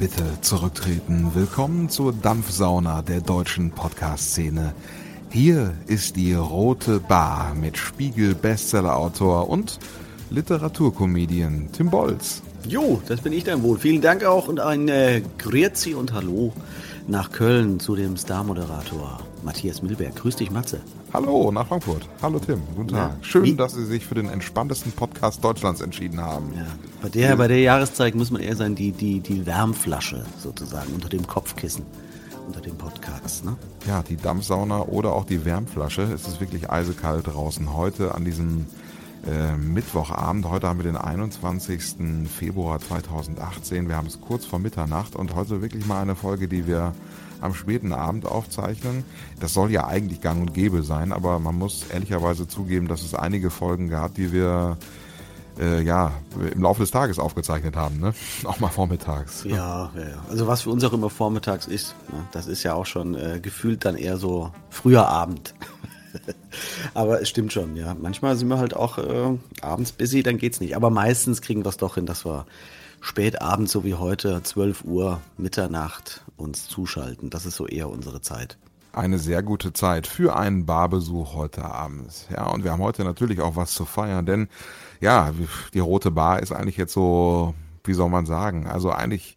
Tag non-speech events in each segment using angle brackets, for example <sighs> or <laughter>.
bitte zurücktreten. Willkommen zur Dampfsauna der deutschen Podcast-Szene. Hier ist die Rote Bar mit Spiegel-Bestseller-Autor und Literaturkomedian Tim Bolz. Jo, das bin ich dann wohl. Vielen Dank auch und ein äh, Grüezi und Hallo nach Köln zu dem Star-Moderator Matthias Milberg. Grüß dich, Matze. Hallo nach Frankfurt. Hallo Tim, guten Tag. Ja. Schön, Wie? dass Sie sich für den entspanntesten Podcast Deutschlands entschieden haben. Ja. Bei, der, bei der Jahreszeit muss man eher sein, die, die, die Wärmflasche sozusagen unter dem Kopfkissen unter dem Podcast. Ne? Ja, die Dampfsauna oder auch die Wärmflasche. Es ist wirklich eisekalt draußen. Heute an diesem äh, Mittwochabend. Heute haben wir den 21. Februar 2018. Wir haben es kurz vor Mitternacht und heute wirklich mal eine Folge, die wir am späten Abend aufzeichnen. Das soll ja eigentlich gang und gäbe sein, aber man muss ehrlicherweise zugeben, dass es einige Folgen gab, die wir äh, ja, im Laufe des Tages aufgezeichnet haben, ne? <laughs> Auch mal vormittags. Ja, ja, ja. Also was für uns auch immer vormittags ist, ne? das ist ja auch schon äh, gefühlt dann eher so früher Abend. <laughs> Aber es stimmt schon, ja. Manchmal sind wir halt auch äh, abends busy, dann geht's nicht. Aber meistens kriegen wir es doch hin, dass wir spät abends, so wie heute, 12 Uhr, Mitternacht, uns zuschalten. Das ist so eher unsere Zeit. Eine sehr gute Zeit für einen Barbesuch heute Abend. Ja, und wir haben heute natürlich auch was zu feiern, denn ja, die Rote Bar ist eigentlich jetzt so, wie soll man sagen, also eigentlich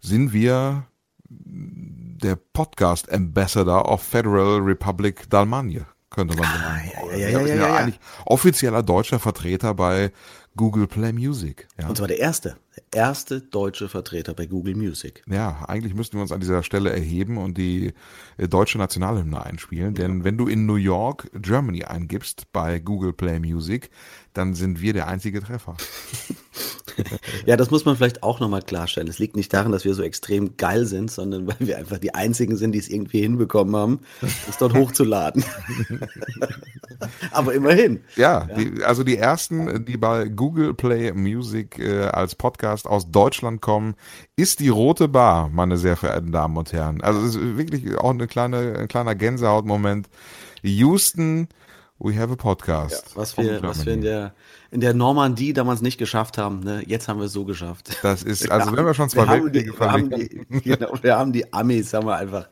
sind wir der Podcast Ambassador of Federal Republic Dalmanie, könnte man sagen. Ah, ja, ja, ja, ja, ja, ja, eigentlich offizieller deutscher Vertreter bei Google Play Music. Ja. Und zwar der erste, der erste deutsche Vertreter bei Google Music. Ja, eigentlich müssten wir uns an dieser Stelle erheben und die äh, deutsche Nationalhymne einspielen, denn wenn du in New York Germany eingibst bei Google Play Music, dann sind wir der einzige Treffer. <laughs> ja, das muss man vielleicht auch nochmal klarstellen. Es liegt nicht daran, dass wir so extrem geil sind, sondern weil wir einfach die einzigen sind, die es irgendwie hinbekommen haben, es dort hochzuladen. <laughs> Aber immerhin. Ja, ja. Die, also die ersten, die bei Google Play Music äh, als Podcast aus Deutschland kommen, ist die Rote Bar, meine sehr verehrten Damen und Herren. Also es ist wirklich auch eine kleine, ein kleiner Gänsehautmoment. Houston, We have a podcast. Ja, was wir, was wir in der, in der Normandie damals nicht geschafft haben, ne? jetzt haben wir es so geschafft. Das ist, also wenn wir schon zwei Weltkriege verlegen. Genau, wir haben die Amis, haben wir einfach,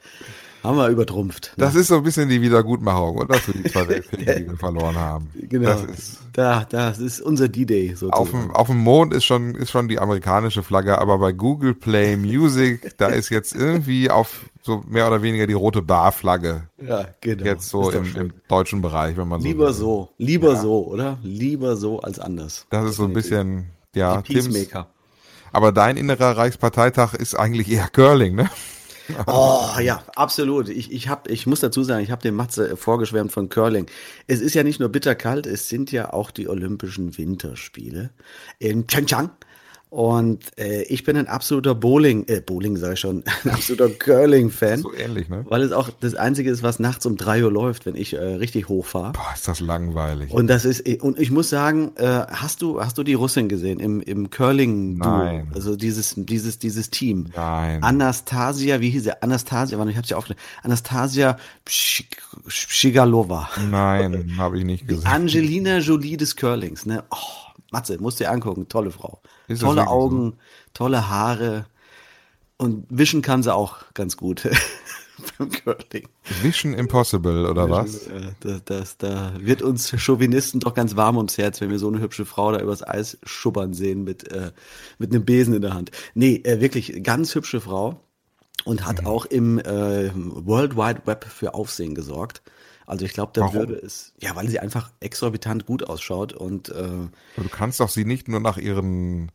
haben wir übertrumpft. Ne? Das ist so ein bisschen die Wiedergutmachung, oder? Für die zwei <laughs> Weltkriege, die wir verloren haben. Genau. Das ist, da, das ist unser D-Day sozusagen. Auf dem, auf dem Mond ist schon, ist schon die amerikanische Flagge, aber bei Google Play Music, da <laughs> ist jetzt irgendwie auf so mehr oder weniger die rote Barflagge. Ja, genau. Jetzt so im, im, deutschen Bereich, wenn man so. Lieber will. so, lieber ja. so, oder? Lieber so als anders. Das ist so ein bisschen, ja, Peacemaker. Aber dein innerer Reichsparteitag ist eigentlich eher Curling, ne? <laughs> Oh ja, absolut. Ich, ich, hab, ich muss dazu sagen, ich habe dem Matze vorgeschwärmt von Curling. Es ist ja nicht nur bitterkalt, es sind ja auch die Olympischen Winterspiele in Pyeongchang. Und äh, ich bin ein absoluter Bowling, äh, Bowling sage ich schon, <laughs> ein absoluter Curling-Fan. So ähnlich, ne? Weil es auch das Einzige ist, was nachts um drei Uhr läuft, wenn ich äh, richtig hochfahre. Boah, ist das langweilig. Und das ist, und ich muss sagen, äh, hast du, hast du die Russin gesehen im, im curling -Duo? Nein. Also dieses, dieses, dieses Team. Nein. Anastasia, wie hieß sie? Anastasia, warte, ich hab's ja aufgeschrieben. Anastasia Schigalova. Nein, habe ich nicht gesehen. Die Angelina Jolie des Curlings, ne? Oh, Matze, musst dir angucken, tolle Frau. Ist tolle Augen, so? tolle Haare und wischen kann sie auch ganz gut <laughs> beim Curling. Vision Impossible oder was? Äh, das, das, da wird uns Chauvinisten doch ganz warm ums Herz, wenn wir so eine hübsche Frau da übers Eis schubbern sehen mit, äh, mit einem Besen in der Hand. Nee, äh, wirklich ganz hübsche Frau und hat mhm. auch im äh, World Wide Web für Aufsehen gesorgt. Also ich glaube, da Warum? würde es, ja, weil sie einfach exorbitant gut ausschaut und äh, Du kannst doch sie nicht nur nach ihren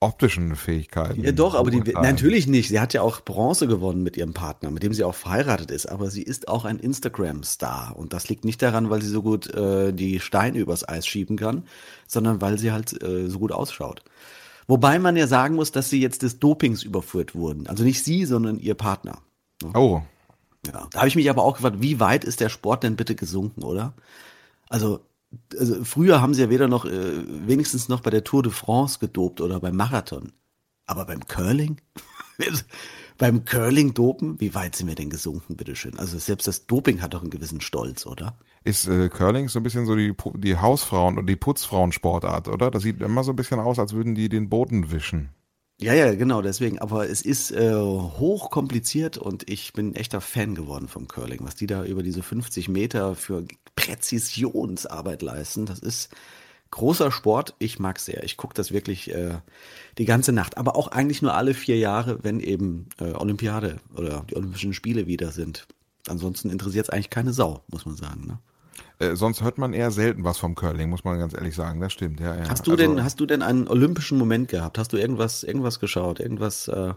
optischen Fähigkeiten. Ja, doch, aber die, natürlich nicht. Sie hat ja auch Bronze gewonnen mit ihrem Partner, mit dem sie auch verheiratet ist. Aber sie ist auch ein Instagram-Star. Und das liegt nicht daran, weil sie so gut äh, die Steine übers Eis schieben kann, sondern weil sie halt äh, so gut ausschaut. Wobei man ja sagen muss, dass sie jetzt des Dopings überführt wurden. Also nicht sie, sondern ihr Partner. Oh, ja, da habe ich mich aber auch gefragt, wie weit ist der Sport denn bitte gesunken, oder? Also, also früher haben sie ja weder noch, äh, wenigstens noch bei der Tour de France gedopt oder beim Marathon. Aber beim Curling? <laughs> beim Curling dopen? Wie weit sind wir denn gesunken, bitteschön? Also selbst das Doping hat doch einen gewissen Stolz, oder? Ist äh, Curling so ein bisschen so die, die Hausfrauen- und die Putzfrauensportart, oder? Das sieht immer so ein bisschen aus, als würden die den Boden wischen. Ja, ja, genau, deswegen. Aber es ist äh, hoch kompliziert und ich bin ein echter Fan geworden vom Curling. Was die da über diese 50 Meter für Präzisionsarbeit leisten, das ist großer Sport. Ich mag sehr. Ich gucke das wirklich äh, die ganze Nacht. Aber auch eigentlich nur alle vier Jahre, wenn eben äh, Olympiade oder die Olympischen Spiele wieder sind. Ansonsten interessiert es eigentlich keine Sau, muss man sagen. Ne? Äh, sonst hört man eher selten was vom Curling, muss man ganz ehrlich sagen. Das stimmt, ja. ja. Hast du also, denn, hast du denn einen olympischen Moment gehabt? Hast du irgendwas, irgendwas geschaut, irgendwas, äh,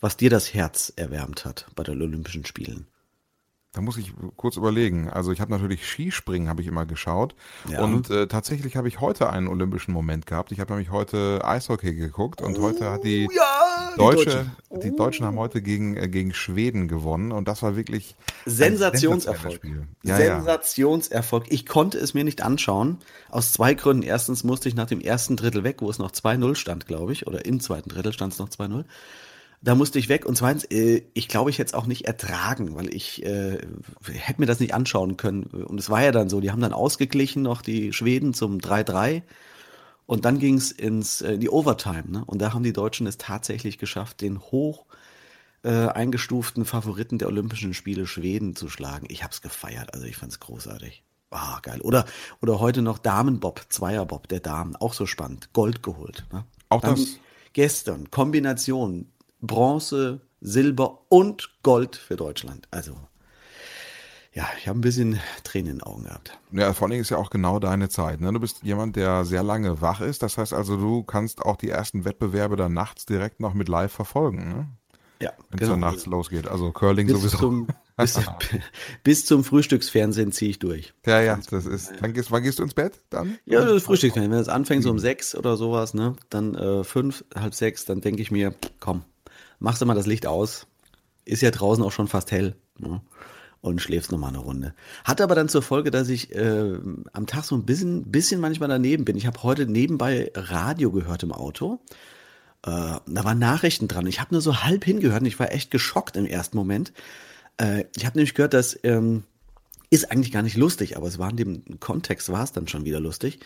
was dir das Herz erwärmt hat bei den Olympischen Spielen? Da muss ich kurz überlegen. Also ich habe natürlich Skispringen habe ich immer geschaut ja. und äh, tatsächlich habe ich heute einen olympischen Moment gehabt. Ich habe nämlich heute Eishockey geguckt und oh, heute hat die ja, Deutsche, die, Deutschen. Oh. die Deutschen haben heute gegen äh, gegen Schweden gewonnen und das war wirklich Sensationserfolg. Ja, Sensationserfolg. Ich konnte es mir nicht anschauen aus zwei Gründen. Erstens musste ich nach dem ersten Drittel weg, wo es noch 2-0 stand, glaube ich, oder im zweiten Drittel stand es noch 2-0 da musste ich weg. Und zweitens, äh, ich glaube, ich hätte es auch nicht ertragen, weil ich äh, hätte mir das nicht anschauen können. Und es war ja dann so, die haben dann ausgeglichen noch die Schweden zum 3-3. Und dann ging es ins äh, die Overtime. Ne? Und da haben die Deutschen es tatsächlich geschafft, den hoch äh, eingestuften Favoriten der Olympischen Spiele Schweden zu schlagen. Ich habe es gefeiert, also ich fand es großartig. Ah, geil. Oder, oder heute noch Damenbob, Zweierbob der Damen, auch so spannend. Gold geholt. Ne? Auch dann das? Gestern, Kombination, Bronze, Silber und Gold für Deutschland. Also ja, ich habe ein bisschen Tränen in den Augen gehabt. Ja, vor allen Dingen ist ja auch genau deine Zeit. Ne? Du bist jemand, der sehr lange wach ist. Das heißt also, du kannst auch die ersten Wettbewerbe dann nachts direkt noch mit live verfolgen. Ne? Ja, Wenn es genau. dann nachts losgeht. Also Curling bis sowieso. Zum, bis, <laughs> bis, zum Frühstücksfernsehen ziehe ich durch. Ja, ja, das ist. Dann gehst, wann gehst du ins Bett dann? Ja, das Frühstücksfernsehen. Wenn es anfängt so um sechs oder sowas, ne, dann äh, fünf, halb sechs, dann denke ich mir, komm, machst du mal das Licht aus. Ist ja draußen auch schon fast hell. Ne? Und schläfst nochmal eine Runde. Hat aber dann zur Folge, dass ich äh, am Tag so ein bisschen, bisschen manchmal daneben bin. Ich habe heute nebenbei Radio gehört im Auto. Äh, da waren Nachrichten dran. Ich habe nur so halb hingehört und ich war echt geschockt im ersten Moment. Äh, ich habe nämlich gehört, dass ähm, ist eigentlich gar nicht lustig, aber es war in dem Kontext war es dann schon wieder lustig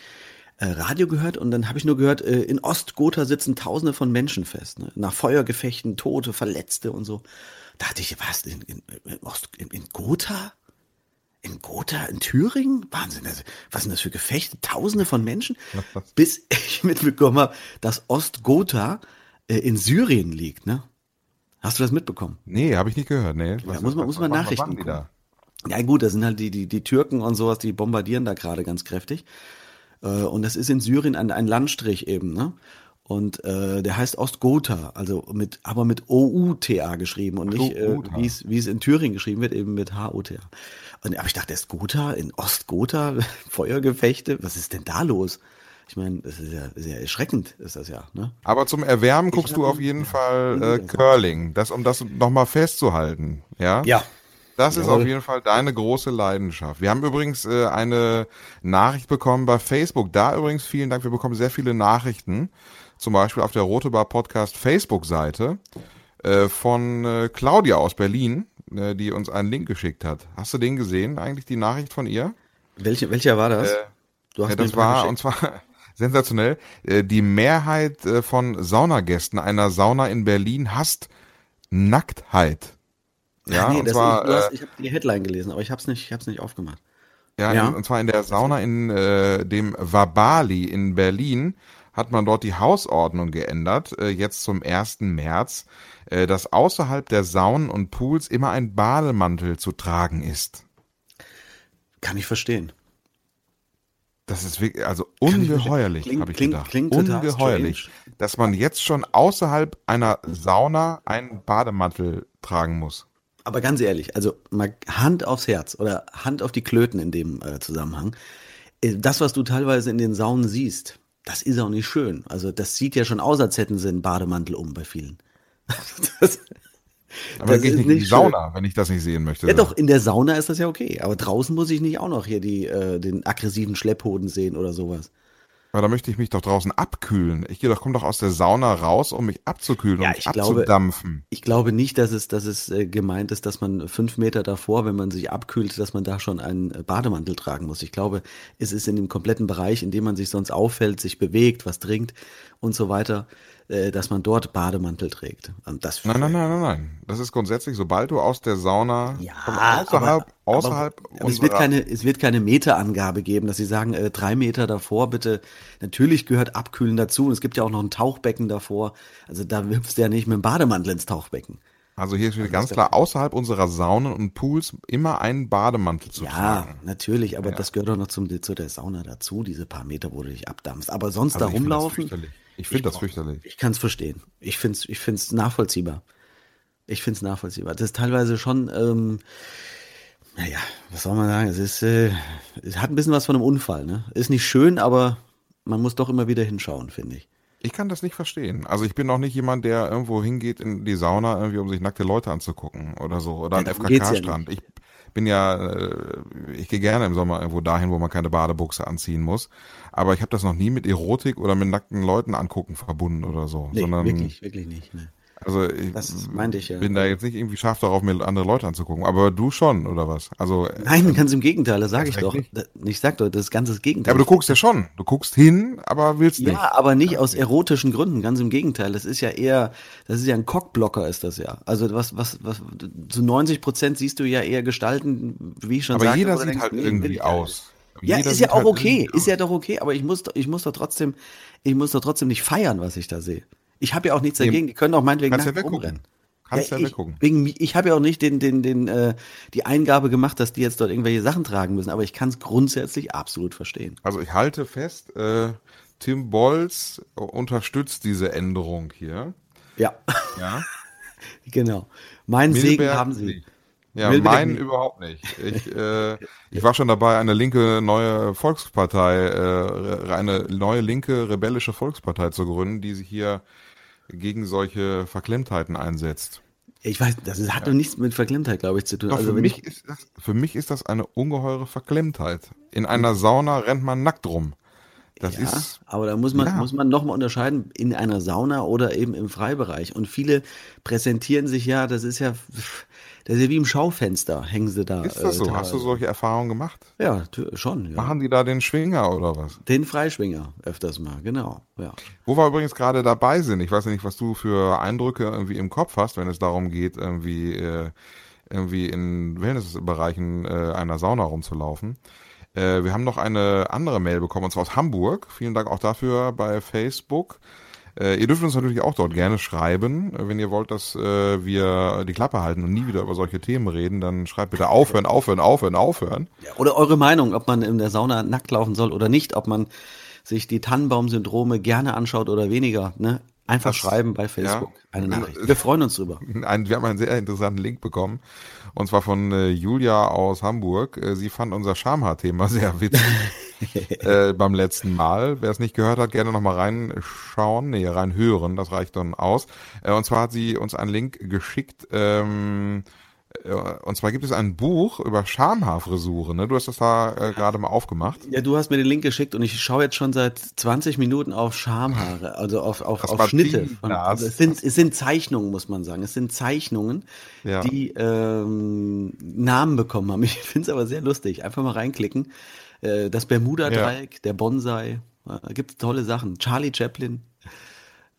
äh, Radio gehört und dann habe ich nur gehört, äh, in Ostgotha sitzen Tausende von Menschen fest, ne? nach Feuergefechten, Tote, Verletzte und so. Da dachte ich, was, in, in, in, Ost, in, in Gotha? In Gotha, in Thüringen? Wahnsinn, also, was sind das für Gefechte? Tausende von Menschen? <laughs> Bis ich <laughs> mitbekommen habe, dass Ostgotha äh, in Syrien liegt, ne? Hast du das mitbekommen? Nee, habe ich nicht gehört, nee. Ja, muss man, muss man Nachrichten gucken. Ja gut, das sind halt die, die, die Türken und sowas, die bombardieren da gerade ganz kräftig. Äh, und das ist in Syrien ein, ein Landstrich eben, ne? Und äh, der heißt Ostgotha, also mit, aber mit O-U-T-A geschrieben und nicht, äh, wie es wie es in Thüringen geschrieben wird, eben mit H-O-T-A. Und aber ich dachte, ist Gotha in Ostgotha, <laughs> Feuergefechte, was ist denn da los? Ich meine, das ist ja sehr erschreckend, ist das ja. Ne? Aber zum Erwärmen guckst du auf jeden Fall äh, Curling, das um das nochmal festzuhalten, ja? Ja, das ist auf jeden Fall deine große Leidenschaft. Wir haben übrigens äh, eine Nachricht bekommen bei Facebook. Da übrigens vielen Dank. Wir bekommen sehr viele Nachrichten. Zum Beispiel auf der Rote Bar Podcast Facebook-Seite äh, von äh, Claudia aus Berlin, äh, die uns einen Link geschickt hat. Hast du den gesehen, eigentlich die Nachricht von ihr? Welche, welcher war das? Äh, du hast ja, das war, und zwar <laughs> sensationell, äh, die Mehrheit äh, von Saunagästen einer Sauna in Berlin hasst Nacktheit. Ja, nee, und zwar, ich, hast, äh, ich habe die Headline gelesen, aber ich habe es nicht, ich hab's nicht aufgemacht. Ja, ja? In, und zwar in der Sauna in äh, dem Wabali in Berlin hat man dort die Hausordnung geändert, äh, jetzt zum 1. März, äh, dass außerhalb der Saunen und Pools immer ein Bademantel zu tragen ist. Kann ich verstehen. Das ist wirklich, also ungeheuerlich, habe ich klingt, gedacht. Klingt ungeheuerlich, dass man jetzt schon außerhalb einer Sauna einen Bademantel tragen muss aber ganz ehrlich, also mal Hand aufs Herz oder Hand auf die Klöten in dem äh, Zusammenhang. Äh, das, was du teilweise in den Saunen siehst, das ist auch nicht schön. Also das sieht ja schon aus, als hätten sie einen Bademantel um bei vielen. <laughs> das, aber das gehe ich nicht in die Sauna, wenn ich das nicht sehen möchte. Ja doch, in der Sauna ist das ja okay. Aber draußen muss ich nicht auch noch hier die, äh, den aggressiven Schlepphoden sehen oder sowas. Aber da möchte ich mich doch draußen abkühlen. Ich gehe doch, komm doch aus der Sauna raus, um mich abzukühlen ja, und mich ich abzudampfen. Glaube, ich glaube nicht, dass es, dass es äh, gemeint ist, dass man fünf Meter davor, wenn man sich abkühlt, dass man da schon einen Bademantel tragen muss. Ich glaube, es ist in dem kompletten Bereich, in dem man sich sonst auffällt, sich bewegt, was trinkt und so weiter, äh, dass man dort Bademantel trägt. Nein, nein, nein, nein, nein. Das ist grundsätzlich, sobald du aus der Sauna Ja, außerhalb, aber, außerhalb aber, aber es wird keine, es wird keine Meterangabe geben, dass sie sagen, äh, drei Meter davor bitte. Natürlich gehört Abkühlen dazu. Und es gibt ja auch noch ein Tauchbecken davor. Also da hüpfst du ja nicht mit dem Bademantel ins Tauchbecken. Also hier steht ganz ist klar, außerhalb unserer Saunen und Pools immer einen Bademantel zu Ja, tragen. natürlich, aber das gehört doch noch zum, zu der Sauna dazu, diese paar Meter, wo du dich abdampfst. Aber sonst Also da rumlaufen. Ich finde das fürchterlich. ich kann es verstehen. Ich finde es ich find's nachvollziehbar. Ich finde es nachvollziehbar. Das ist teilweise schon, ähm, naja, was soll man sagen? Es ist, äh, es hat ein bisschen was von einem Unfall. Ne? Ist nicht schön, aber man muss doch immer wieder hinschauen, finde ich. Ich kann das nicht verstehen. Also ich bin auch nicht jemand, der irgendwo hingeht in die Sauna, irgendwie, um sich nackte Leute anzugucken oder so. Oder Ja, darum geht's ja FKK-Strand. ich bin ja, äh, ich gehe gerne im Sommer irgendwo dahin, wo man keine Badebuchse anziehen muss. Aber ich habe das noch nie mit Erotik oder mit nackten Leuten angucken verbunden oder so. Nee, sondern, wirklich, wirklich nicht. Ne? Also ich Das meinte ich ja. bin da jetzt nicht irgendwie scharf darauf, mir andere Leute anzugucken. Aber du schon, oder was? Also, Nein, ganz im Gegenteil, das sage ich doch. Da- Ich sag doch, das ist ganz das Gegenteil. ja, aber du guckst ja schon. Du guckst hin, aber willst nicht. Ja, aber nicht aus erotischen Gründen, ganz im Gegenteil. Das ist ja eher, das ist ja ein Cockblocker, ist das ja. Also was, was, was, zu 90 Prozent siehst du ja eher Gestalten, wie ich schon aber sagte. jeder wo du sieht halt irgendwie nicht. aus. Ja, Jeder ist ja auch halt okay, ist ja doch okay, aber ich muss, ich muss doch trotzdem, ich muss doch trotzdem nicht feiern, was ich da sehe. Ich habe ja auch nichts dagegen, die können auch meinetwegen Kannst ja nackt weggucken. rumrennen. Kannst ja, ich, weggucken. Wegen, mi- ich habe ja auch nicht den, den, den, äh, die Eingabe gemacht, dass die jetzt dort irgendwelche Sachen tragen müssen, aber ich kann es grundsätzlich absolut verstehen. Also ich halte fest, äh, Tim Bolz unterstützt diese Änderung hier. Ja, Ja. <laughs> genau. Mein Segen Milberg haben sie. Ja, Milberg mein nicht. überhaupt nicht. Ich, <laughs> äh, ich war schon dabei, eine linke neue Volkspartei, äh, eine neue linke rebellische Volkspartei zu gründen, die sich hier gegen solche Verklemmtheiten einsetzt. Ich weiß, das hat doch nichts mit Verklemmtheit, glaube ich, zu tun. Doch, Also für, mich ich, ist das, für mich ist das eine ungeheure Verklemmtheit. In einer Sauna rennt man nackt rum. Das ja, ist, aber da muss man, ja. muss man nochmal unterscheiden in einer Sauna oder eben im Freibereich. Und viele präsentieren sich ja, das ist ja, das ist ja wie im Schaufenster, hängen sie da. ist das so? äh, Hast du teilweise. solche Erfahrungen gemacht? Ja, schon. Ja. Machen die da den Schwinger oder was? Den Freischwinger öfters mal, genau. Ja. Wo wir übrigens gerade dabei sind, ich weiß nicht, was du für Eindrücke irgendwie im Kopf hast, wenn es darum geht, irgendwie, äh, irgendwie in Wellnessbereichen äh, einer Sauna rumzulaufen. Äh, wir haben noch eine andere Mail bekommen, und zwar aus Hamburg. Vielen Dank auch dafür bei Facebook. Äh, ihr dürft uns natürlich auch dort gerne schreiben. Äh, Wenn ihr wollt, dass äh, wir die Klappe halten und nie wieder über solche Themen reden, dann schreibt bitte aufhören, aufhören, aufhören, aufhören. Oder eure Meinung, ob man in der Sauna nackt laufen soll oder nicht, ob man sich die Tannenbaum-Syndrome gerne anschaut oder weniger. Ne? Einfach Das- schreiben bei Facebook ja. eine Nachricht. Wir freuen uns drüber. <laughs> Ein, wir haben einen sehr interessanten Link bekommen. Und zwar von äh, Julia aus Hamburg. Äh, sie fand unser Schamhaar-Thema <laughs> sehr witzig <laughs> äh, beim letzten Mal. Wer es nicht gehört hat, gerne nochmal reinschauen, nee, reinhören, das reicht dann aus. Äh, und zwar hat sie uns einen Link geschickt. Ähm, äh, und zwar gibt es ein Buch über Schamhaarfrisuren. Ne? Du hast das da äh, gerade mal aufgemacht. Ja, du hast mir den Link geschickt und ich schaue jetzt schon seit 20 Minuten auf Schamhaare, also auf, auf, Das auf Schnitte. Von, also es, sind, es sind Zeichnungen, muss man sagen. Es sind Zeichnungen, Ja. die ähm, Namen bekommen haben. <laughs> Ich finde es aber sehr lustig. Einfach mal reinklicken. Äh, das Bermuda-Dreieck, der Bonsai, äh, gibt tolle Sachen. Charlie Chaplin,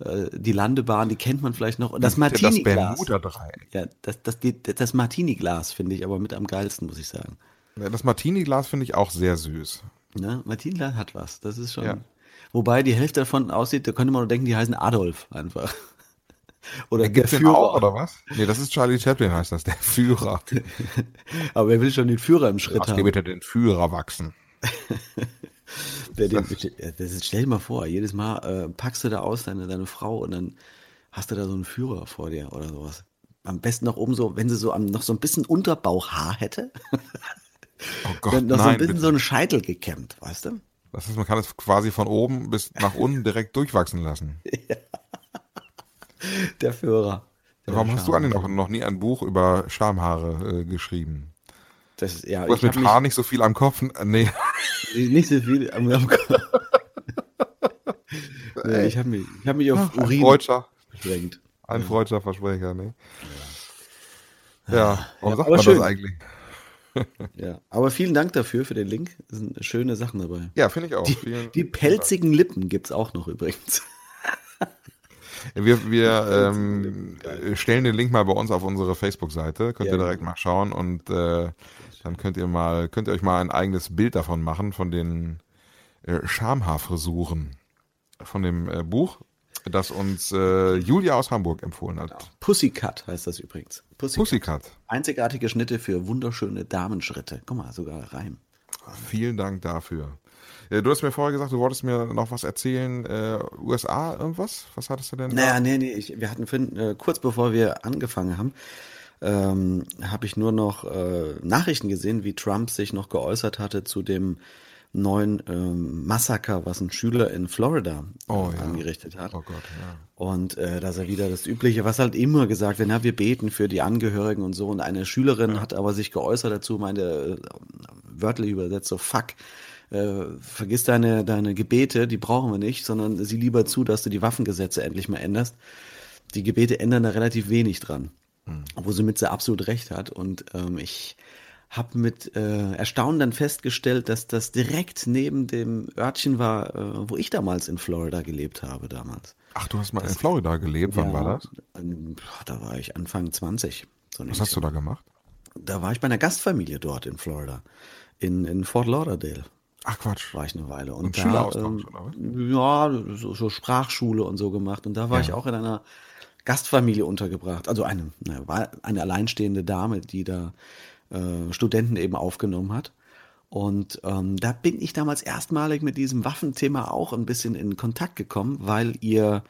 die Landebahn, die kennt man vielleicht noch. Und das Das Martini-Glas. Bermuda-Dreieck. Ja, das, das, die, das Martini-Glas finde ich aber mit am geilsten, muss ich sagen. Das Martini-Glas finde ich auch sehr süß. Ne? Martin hat was. Das ist schon. Ja. Wobei die Hälfte davon aussieht, da könnte man nur denken, die heißen Adolf einfach. <laughs> Oder der Gibt's den Führer. auch, oder was? Nee, das ist Charlie Chaplin, heißt das, der Führer. <laughs> Aber wer will schon den Führer im Schritt Lass dir haben? bitte den Führer wachsen. <laughs> Den, das ist, stell dir mal vor, jedes Mal äh, packst du da aus deine, deine Frau und dann hast du da so einen Führer vor dir oder sowas. Am besten noch oben so, wenn sie so am, noch so ein bisschen Unterbauchhaar hätte, Oh <laughs> Gott, dann noch so nein, ein bisschen bitte. so einen Scheitel gekämmt, weißt du? Das heißt, man kann es quasi von oben bis nach unten direkt durchwachsen lassen. <laughs> Der Führer. Der Warum hast du noch, noch nie ein Buch über Schamhaare äh, geschrieben? Das ja, Du hast mit Haar nicht so viel am Kopf. äh, Nee, nicht so viel am, am <laughs> nee, ich habe mich, ich hab mich auf ein Urin beschränkt. ein freudscher Versprecher, ne? Ja, warum Ja, sagt man schön. das eigentlich? <laughs> Ja, aber vielen Dank dafür, für den Link. Es sind schöne Sachen dabei. Ja, finde ich auch. Vielen- Die pelzigen Lippen gibt's auch noch übrigens. <laughs> Wir, wir ähm, stellen den Link mal bei uns auf unsere Facebook-Seite. Könnt Ja, ihr direkt mal schauen und äh, dann könnt ihr mal, könnt ihr euch mal ein eigenes Bild davon machen, von den äh, Schamhaarfrisuren von dem äh, Buch, das uns äh, Julia aus Hamburg empfohlen hat. Pussycut heißt das übrigens. Pussycut. Einzigartige Schnitte für wunderschöne Damenschritte. Guck mal, sogar Reim. Vielen Dank dafür. Äh, Du hast mir vorher gesagt, du wolltest mir noch was erzählen. Äh, USA irgendwas? Was hattest du denn? Naja, da? nee, nee, ich, wir hatten vorhin, äh, kurz bevor wir angefangen haben, ähm, habe ich nur noch äh, Nachrichten gesehen, wie Trump sich noch geäußert hatte zu dem neuen ähm, Massaker, was ein Schüler in Florida äh, Oh, ja. angerichtet hat. Oh Gott, ja. Und äh, dass er wieder das Übliche, was halt immer gesagt wird, na, wir beten für die Angehörigen und so. Und eine Schülerin hat aber sich geäußert dazu, meinte, äh, wörtlich übersetzt, so fuck, äh, vergiss deine, deine Gebete, die brauchen wir nicht, sondern sieh lieber zu, dass du die Waffengesetze endlich mal änderst. Die Gebete ändern da relativ wenig dran. Wo sie mit sehr absolut recht hat. Und ähm, ich habe mit äh, Erstaunen dann festgestellt, dass das direkt neben dem Örtchen war, äh, wo ich damals in Florida gelebt habe damals. Ach, du hast mal in Florida gelebt. Wann Ja, war das? ähm, Da war ich Anfang 20. So Was hast du da gemacht? Da war ich bei einer Gastfamilie dort in Florida. In, in Fort Lauderdale Ach Quatsch. war ich eine Weile. Und, Und da, Schüleraustausch, ähm, ja, so, so Sprachschule und so gemacht. Und da war Ja. ich auch in einer Gastfamilie untergebracht. Also eine, ne, eine alleinstehende Dame, die da äh, Studenten eben aufgenommen hat. Und ähm, da bin ich damals erstmalig mit diesem Waffenthema auch ein bisschen in Kontakt gekommen, weil ihr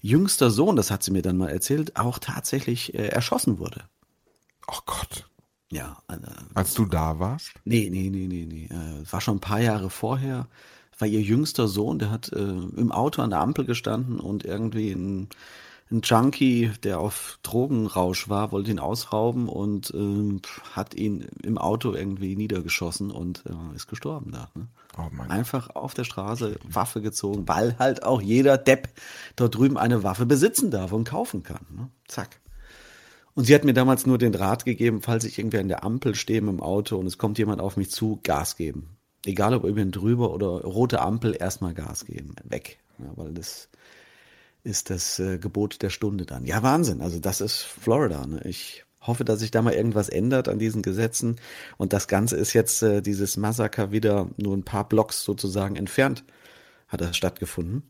jüngster Sohn, das hat sie mir dann mal erzählt, auch tatsächlich äh, erschossen wurde. Ach Gott. Ja, äh, Als du da warst? Nee, nee, nee, nee, nee. Äh, Es war schon ein paar Jahre vorher. War ihr jüngster Sohn, der hat äh, im Auto an der Ampel gestanden und irgendwie ein, ein Junkie, der auf Drogenrausch war, wollte ihn ausrauben und ähm, hat ihn im Auto irgendwie niedergeschossen und äh, ist gestorben da. Ne? Oh mein Einfach auf der Straße Waffe gezogen, weil halt auch jeder Depp dort drüben eine Waffe besitzen darf und kaufen kann. Ne? Zack. Und sie hat mir damals nur den Rat gegeben, falls ich irgendwie an der Ampel stehe im Auto und es kommt jemand auf mich zu, Gas geben. Egal ob über ihn drüber oder rote Ampel, erstmal Gas geben. Weg. Ja, weil das ist das äh, Gebot der Stunde dann. Ja, Wahnsinn. Also das ist Florida. Ne? Ich hoffe, dass sich da mal irgendwas ändert an diesen Gesetzen. Und das Ganze ist jetzt äh, dieses Massaker wieder nur ein paar Blocks sozusagen entfernt, hat das stattgefunden.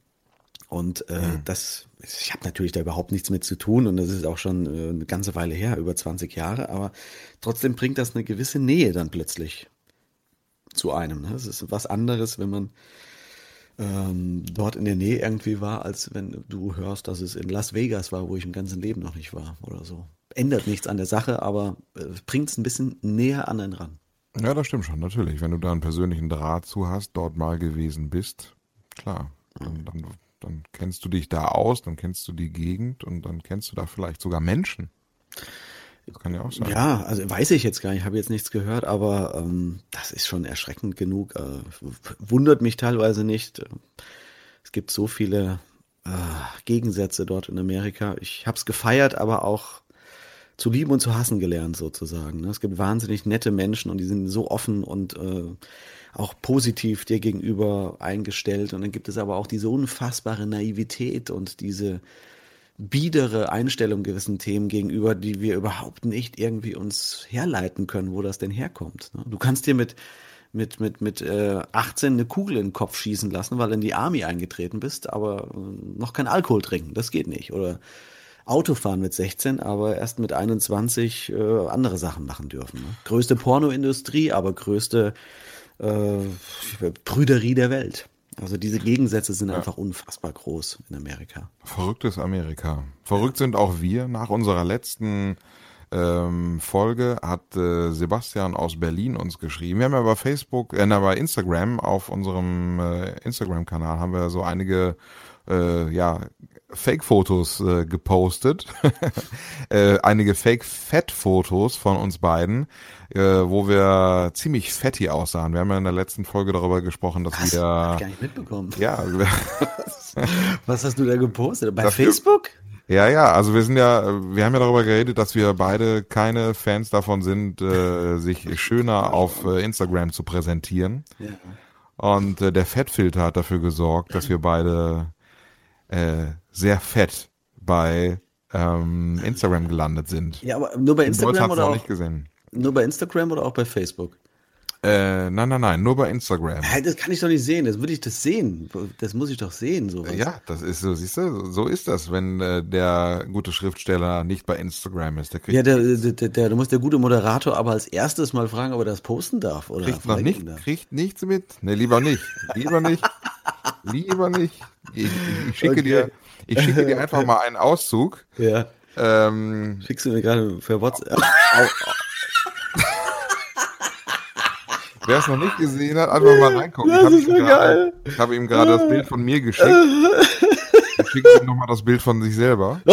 Und äh, das, ich habe natürlich da überhaupt nichts mit zu tun und das ist auch schon äh, eine ganze Weile her, über 20 Jahre, aber trotzdem bringt das eine gewisse Nähe dann plötzlich zu einem. Ne? Es ist was anderes, wenn man ähm, dort in der Nähe irgendwie war, als wenn du hörst, dass es in Las Vegas war, wo ich im ganzen Leben noch nicht war oder so. Ändert nichts an der Sache, aber äh, bringt es ein bisschen näher an einen ran. Ja, das stimmt schon, natürlich. Wenn du da einen persönlichen Draht zu hast, dort mal gewesen bist, klar. Dann, dann, dann kennst du dich da aus, dann kennst du die Gegend und dann kennst du da vielleicht sogar Menschen. Das kann ja auch sein. Ja, also weiß ich jetzt gar nicht, habe jetzt nichts gehört, aber ähm, das ist schon erschreckend genug. Äh, wundert mich teilweise nicht. Es gibt so viele äh, Gegensätze dort in Amerika. Ich habe es gefeiert, aber auch zu lieben und zu hassen gelernt sozusagen. ne? Es gibt wahnsinnig nette Menschen und die sind so offen und äh, auch positiv dir gegenüber eingestellt. Und dann gibt es aber auch diese unfassbare Naivität und diese biedere Einstellung gewissen Themen gegenüber, die wir überhaupt nicht irgendwie uns herleiten können, wo das denn herkommt. ne? Du kannst dir mit mit mit mit äh, 18 eine Kugel in den Kopf schießen lassen, weil du in die Army eingetreten bist, aber äh, noch kein Alkohol trinken, das geht nicht. Oder Autofahren mit 16, aber erst mit 21 äh, andere Sachen machen dürfen. Ne? Größte Pornoindustrie, aber größte äh, Prüderie der Welt. Also diese Gegensätze sind einfach unfassbar groß in Amerika. Verrücktes Amerika. Verrückt sind auch wir. Nach unserer letzten ähm, Folge hat äh, Sebastian aus Berlin uns geschrieben. Wir haben ja bei Facebook, äh, na, bei Instagram, auf unserem äh, Instagram-Kanal haben wir so einige äh, ja, Fake-Fotos äh, gepostet. <laughs> äh, einige Fake-Fett-Fotos von uns beiden, äh, wo wir ziemlich fetty aussahen. Wir haben ja in der letzten Folge darüber gesprochen, dass Hab ich wir gar nicht mitbekommen. ja, <laughs> Was hast du da gepostet? Bei Dafür- Facebook? Ja, ja, also wir sind ja, wir haben ja darüber geredet, dass wir beide keine Fans davon sind, äh, sich <laughs> schöner auf äh, Instagram zu präsentieren. Ja. Und äh, der Fettfilter hat dafür gesorgt, dass wir beide äh, sehr fett bei ähm, Instagram gelandet sind. Ja, aber nur bei Instagram oder auch, nicht gesehen. nur bei Instagram oder auch bei Facebook? Äh, nein, nein, nein, nur bei Instagram. Das kann ich doch nicht sehen. Das würde ich das sehen. Das muss ich doch sehen, sowas. Ja, das ist so, siehst du, so ist das, wenn äh, der gute Schriftsteller nicht bei Instagram ist. Der kriegt, Ja, der, der, der, du musst der gute Moderator aber als erstes mal fragen, ob er das posten darf. Oder kriegt noch verlinken nicht, darf. kriegt nichts mit. Ne, lieber nicht. Lieber nicht. <laughs> lieber nicht. Ich, ich, ich schicke Okay. dir, ich schicke dir einfach <laughs> mal einen Auszug. Ja. Ähm, Schickst du mir gerade per WhatsApp? <laughs> Wer es noch nicht gesehen hat, einfach mal reingucken. Das ich habe habe ihm gerade das Bild von mir geschickt. Ich schicke ihm nochmal das Bild von sich selber. <laughs>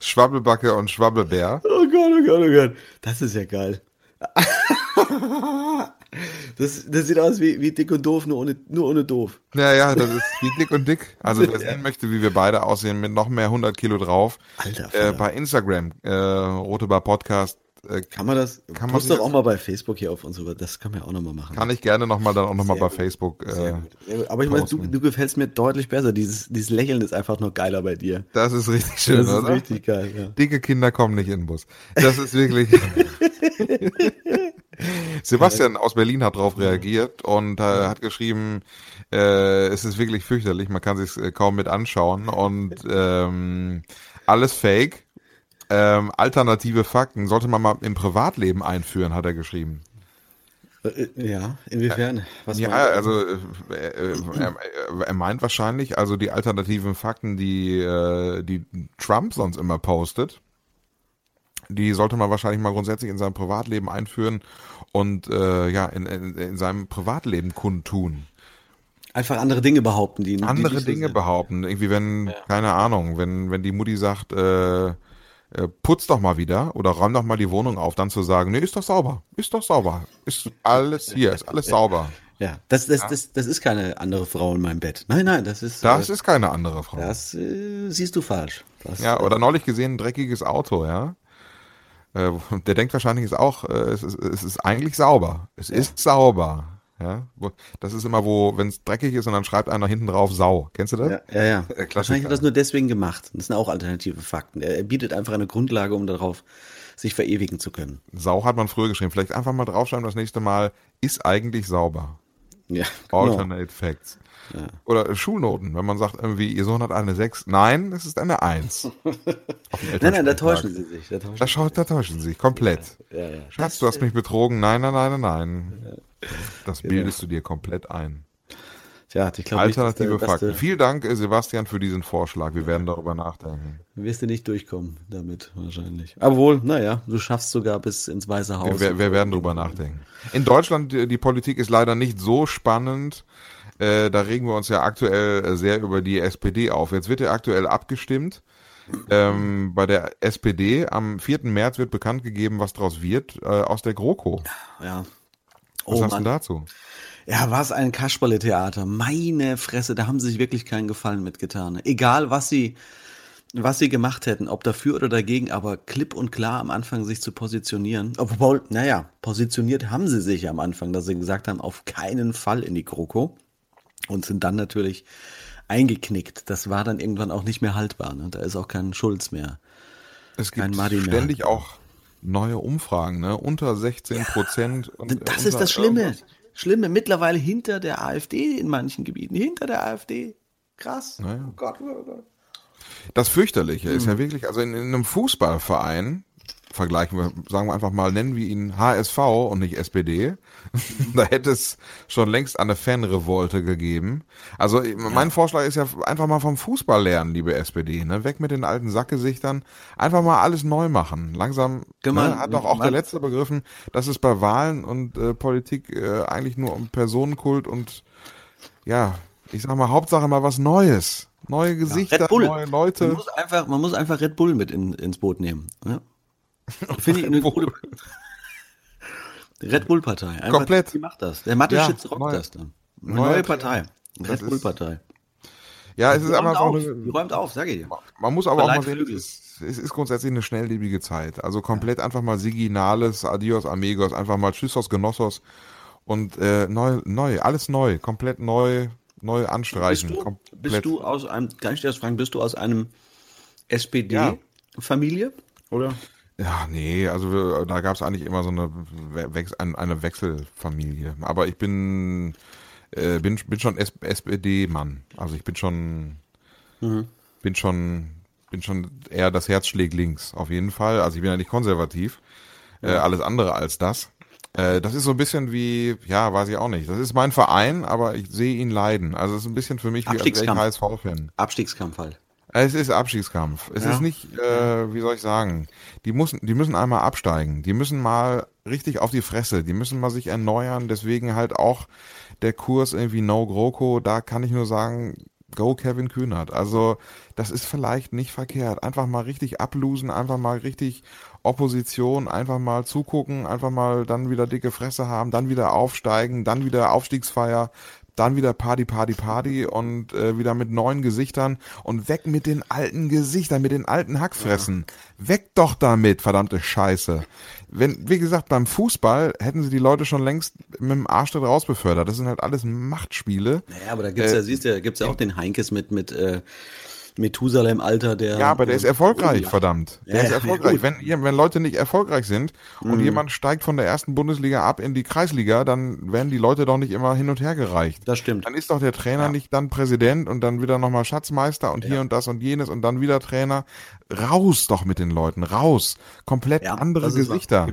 Schwabbelbacke und Schwabbelbär. Oh Gott, oh Gott, oh Gott. Das ist ja geil. Das, das sieht aus wie, wie dick und doof, nur ohne, nur ohne doof. Ja, ja, das ist wie dick und dick. Also wer <laughs> sehen möchte, wie wir beide aussehen, mit noch mehr 100 Kilo drauf. Alter, Äh, bei Instagram, äh, Rote Bar Podcast, äh, Kann man das? Kann Kann man man doch auch mal bei Facebook hier auf uns rüber. Das können wir auch nochmal machen. kann ich gerne nochmal dann auch nochmal bei gut. Facebook. Äh. Aber ich meine, du, du gefällst mir deutlich besser. Dieses, dieses Lächeln ist einfach nur geiler bei dir. das ist richtig schön, Das ist oder? richtig geil, ja. Dicke Kinder kommen nicht in den Bus. Das ist wirklich. <laughs> Sebastian aus Berlin hat darauf reagiert und äh, hat geschrieben, äh, es ist wirklich fürchterlich, man kann sich kaum mit anschauen und <laughs> ähm, alles Fake. Ähm, alternative Fakten sollte man mal im Privatleben einführen, hat er geschrieben. Äh, Ja, inwiefern? Was Ja, er? also äh, äh, er, er meint wahrscheinlich also die alternativen Fakten, die, äh, die Trump sonst immer postet, die sollte man wahrscheinlich mal grundsätzlich in seinem Privatleben einführen und äh, ja in, in, in seinem Privatleben kundtun. Einfach andere Dinge behaupten, die die Andere so Dinge sind. behaupten, irgendwie wenn, keine Ahnung, wenn, wenn die Mutti sagt, äh, äh, putz doch mal wieder oder räum doch mal die Wohnung auf, dann zu sagen, nee, ist doch sauber, ist doch sauber, ist alles hier, ist alles <laughs> sauber. Ja, das, das, Das, das ist keine andere Frau in meinem Bett. Nein, nein, das ist. Das äh, ist keine andere Frau. das äh, siehst du falsch. Das, Ja, oder neulich gesehen, ein dreckiges Auto, ja. Äh, Der denkt wahrscheinlich ist auch, äh, es ist, es ist eigentlich sauber. Es ist sauber. Ja, das ist immer, wo, wenn es dreckig ist und dann schreibt einer hinten drauf Sau. Kennst du das? Ja, ja, ja. Klassiker. Wahrscheinlich hat er das nur deswegen gemacht. Das sind auch alternative Fakten. Er er bietet einfach eine Grundlage, um darauf sich verewigen zu können. Sau hat man früher geschrieben. Vielleicht einfach mal draufschreiben das nächste Mal, ist eigentlich sauber. Ja, genau. Alternate Facts. Oder Schulnoten, wenn man sagt irgendwie, ihr Sohn hat eine 6. Nein, es ist eine 1. <laughs> Auf dem Nein, nein, da täuschen sie sich. Da täuschen Da, schaut, da täuschen sie sich komplett. ja, ja. Schatz, du hast mich betrogen. Nein, nein, nein, nein. Das bildest du dir komplett ein. Tja, ich glaube nicht, Alternative du- dass Fakten. Vielen Dank, äh, Sebastian, für diesen Vorschlag. Wir werden darüber nachdenken. wirst du nicht durchkommen damit, wahrscheinlich. Aber wohl, naja, du schaffst sogar bis ins Weiße Haus. Wir, wir werden darüber nachdenken. In Deutschland, die Politik ist leider nicht so spannend. Äh, da regen wir uns ja aktuell äh, sehr über die SPD auf. Jetzt wird ja aktuell abgestimmt. Ähm, bei der SPD am 4. März wird bekannt gegeben, was draus wird äh, aus der GroKo. Ja. Was Oh hast du Mann. dazu? Ja, was ein Kasperle-Theater. Meine Fresse, da haben sie sich wirklich keinen Gefallen mitgetan. Egal, was sie, was sie gemacht hätten, ob dafür oder dagegen, aber klipp und klar am Anfang sich zu positionieren. Obwohl, naja, positioniert haben sie sich am Anfang, dass sie gesagt haben, auf keinen Fall in die GroKo. Und sind dann natürlich eingeknickt. Das war dann irgendwann auch nicht mehr haltbar. Ne? Da ist auch kein Schulz mehr. Es Kein gibt Madi mehr. ständig auch neue Umfragen, ne? Unter 16 Prozent. und Das ist das Schlimme. irgendwas. Schlimme, mittlerweile hinter der AfD in manchen Gebieten. Hinter der AfD. Krass. Naja. Oh Gott, oh Gott. Das Fürchterliche ist Hm. ja wirklich, also in, in einem Fußballverein, vergleichen wir, sagen wir einfach mal, nennen wir ihn HSV und nicht SPD, <laughs> da hätte es schon längst eine Fanrevolte gegeben. Also mein Vorschlag ist ja einfach mal vom Fußball lernen, liebe SPD, ne? Weg mit den alten Sackgesichtern, einfach mal alles neu machen. Langsam Kann ne, hat doch auch der man- Letzte begriffen, dass es bei Wahlen und äh, Politik äh, eigentlich nur um Personenkult und ja, ich sag mal, Hauptsache mal was Neues. Neue Gesichter, Red Bull. neue Leute. Man muss einfach, man muss einfach Red Bull mit in, ins Boot nehmen. Ne? <laughs> Finde ich eine gute Red Bull Partei. Einfach, Komplett. Die macht das. Der Mathe Ja, rockt neu- das dann. Eine neue- neue Partei. Red ist- Bull Partei. Ja, es Die ist aber einfach auf. eine, Die räumt auf, sag ich dir. man muss aber auch mal Verleiht sehen, Flügel. es ist, es ist grundsätzlich eine schnelllebige Zeit. Also komplett einfach mal Siginales, Adios Amigos, einfach mal Tschüssos Genossos und äh, neu, neu, alles neu, komplett neu, neu anstreichen. Bist du, bist du aus einem, kann ich dir das fragen, bist du aus einem SPD-Familie? Ja. Oder? Ja, nee, also da gab es eigentlich immer so eine, eine Wechselfamilie. Aber ich bin, äh, bin, bin schon SPD-Mann. Also ich bin schon, mhm. bin schon, bin schon eher das Herz schlägt links, auf jeden Fall. Also ich bin ja nicht konservativ. Äh, alles andere als das. Äh, das ist so ein bisschen wie, ja, weiß ich auch nicht. Das ist mein Verein, aber ich sehe ihn leiden. Also es ist ein bisschen für mich wie als ich HSV-Fan. Abstiegskampf halt. Es ist Abstiegskampf. Es ja. ist nicht, äh, wie soll ich sagen, die müssen, die müssen einmal absteigen. Die müssen mal richtig auf die Fresse. Die müssen mal sich erneuern. Deswegen halt auch der Kurs irgendwie No GroKo. Da kann ich nur sagen, go Kevin Kühnert. Also das ist vielleicht nicht verkehrt. Einfach mal richtig ablosen, einfach mal richtig Opposition, einfach mal zugucken, einfach mal dann wieder dicke Fresse haben, dann wieder aufsteigen, dann wieder Aufstiegsfeier, dann wieder Party, Party, Party und äh, wieder mit neuen Gesichtern und weg mit den alten Gesichtern, mit den alten Hackfressen. Ja. Weg doch damit, verdammte Scheiße. Wenn, wie gesagt, beim Fußball hätten sie die Leute schon längst mit dem Arschtritt rausbefördert. Das sind halt alles Machtspiele. Naja, aber da gibt's äh, ja, siehst du, gibt's ja auch den Heinkes mit, mit, äh, Methusalem-Alter, der. Ja, aber der ist erfolgreich, verdammt. Der ja, ist erfolgreich. wenn, wenn Leute nicht erfolgreich sind und mhm. jemand steigt von der ersten Bundesliga ab in die Kreisliga, dann werden die Leute doch nicht immer hin und her gereicht. Das stimmt. Dann ist doch der Trainer ja. nicht dann Präsident und dann wieder nochmal Schatzmeister und hier und das und jenes und dann wieder Trainer. Raus doch mit den Leuten, raus. Komplett andere Gesichter.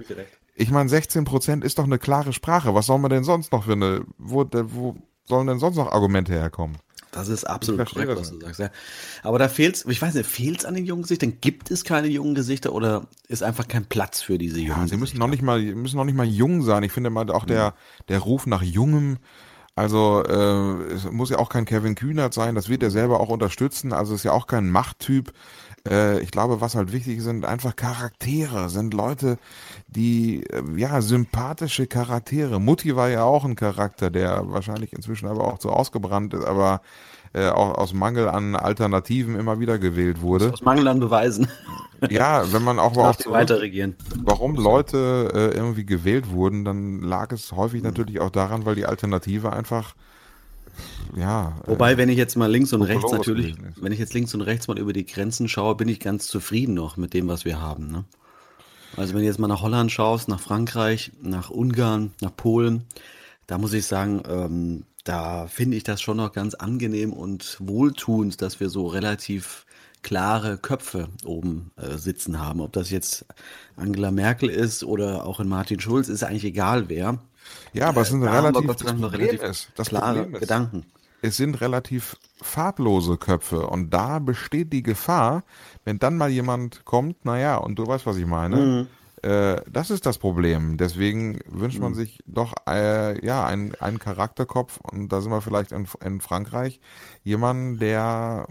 Ich meine, 16 Prozent ist doch eine klare Sprache. Was soll man denn sonst noch für eine, wo, wo sollen denn sonst noch Argumente herkommen? Das ist absolut korrekt, was du sagst. Ja. Aber da fehlt's, ich weiß nicht, fehlt's an den jungen Gesichtern? Gibt es keine jungen Gesichter oder ist einfach kein Platz für diese jungen Ja, sie müssen noch nicht mal, müssen noch nicht mal jung sein. Ich finde mal auch der, der Ruf nach jungem, also äh, es muss ja auch kein Kevin Kühnert sein, das wird er selber auch unterstützen. Also ist ja auch kein Machttyp. Äh, ich glaube, was halt wichtig sind, einfach Charaktere, sind Leute, die, äh, ja, sympathische Charaktere. Mutti war ja auch ein Charakter, der wahrscheinlich inzwischen aber auch so ausgebrannt ist, aber äh, auch aus Mangel an Alternativen immer wieder gewählt wurde. Aus Mangel an Beweisen. Ja, wenn man auch <laughs> mal auch weiter regieren. Warum Leute äh, irgendwie gewählt wurden, dann lag es häufig mhm. natürlich auch daran, weil die Alternative einfach ja. Wobei, wenn ich jetzt mal links und rechts natürlich, wenn ich jetzt links und rechts mal über die Grenzen schaue, bin ich ganz zufrieden noch mit dem, was wir haben. Ne? Also wenn du jetzt mal nach Holland schaust, nach Frankreich, nach Ungarn, nach Polen, da muss ich sagen, ähm, da finde ich das schon noch ganz angenehm und wohltuend, dass wir so relativ klare Köpfe oben äh, sitzen haben. Ob das jetzt Angela Merkel ist oder auch in Martin Schulz, ist eigentlich egal wer. Ja, aber es sind da relativ, das relativ ist, das klare Problem ist, Gedanken. Es sind relativ farblose Köpfe und da besteht die Gefahr, wenn dann mal jemand kommt, naja, und du weißt, was ich meine. Mhm. Äh, das ist das Problem. Deswegen wünscht man mhm. sich doch äh, ja einen, einen Charakterkopf und da sind wir vielleicht in, in Frankreich jemanden, der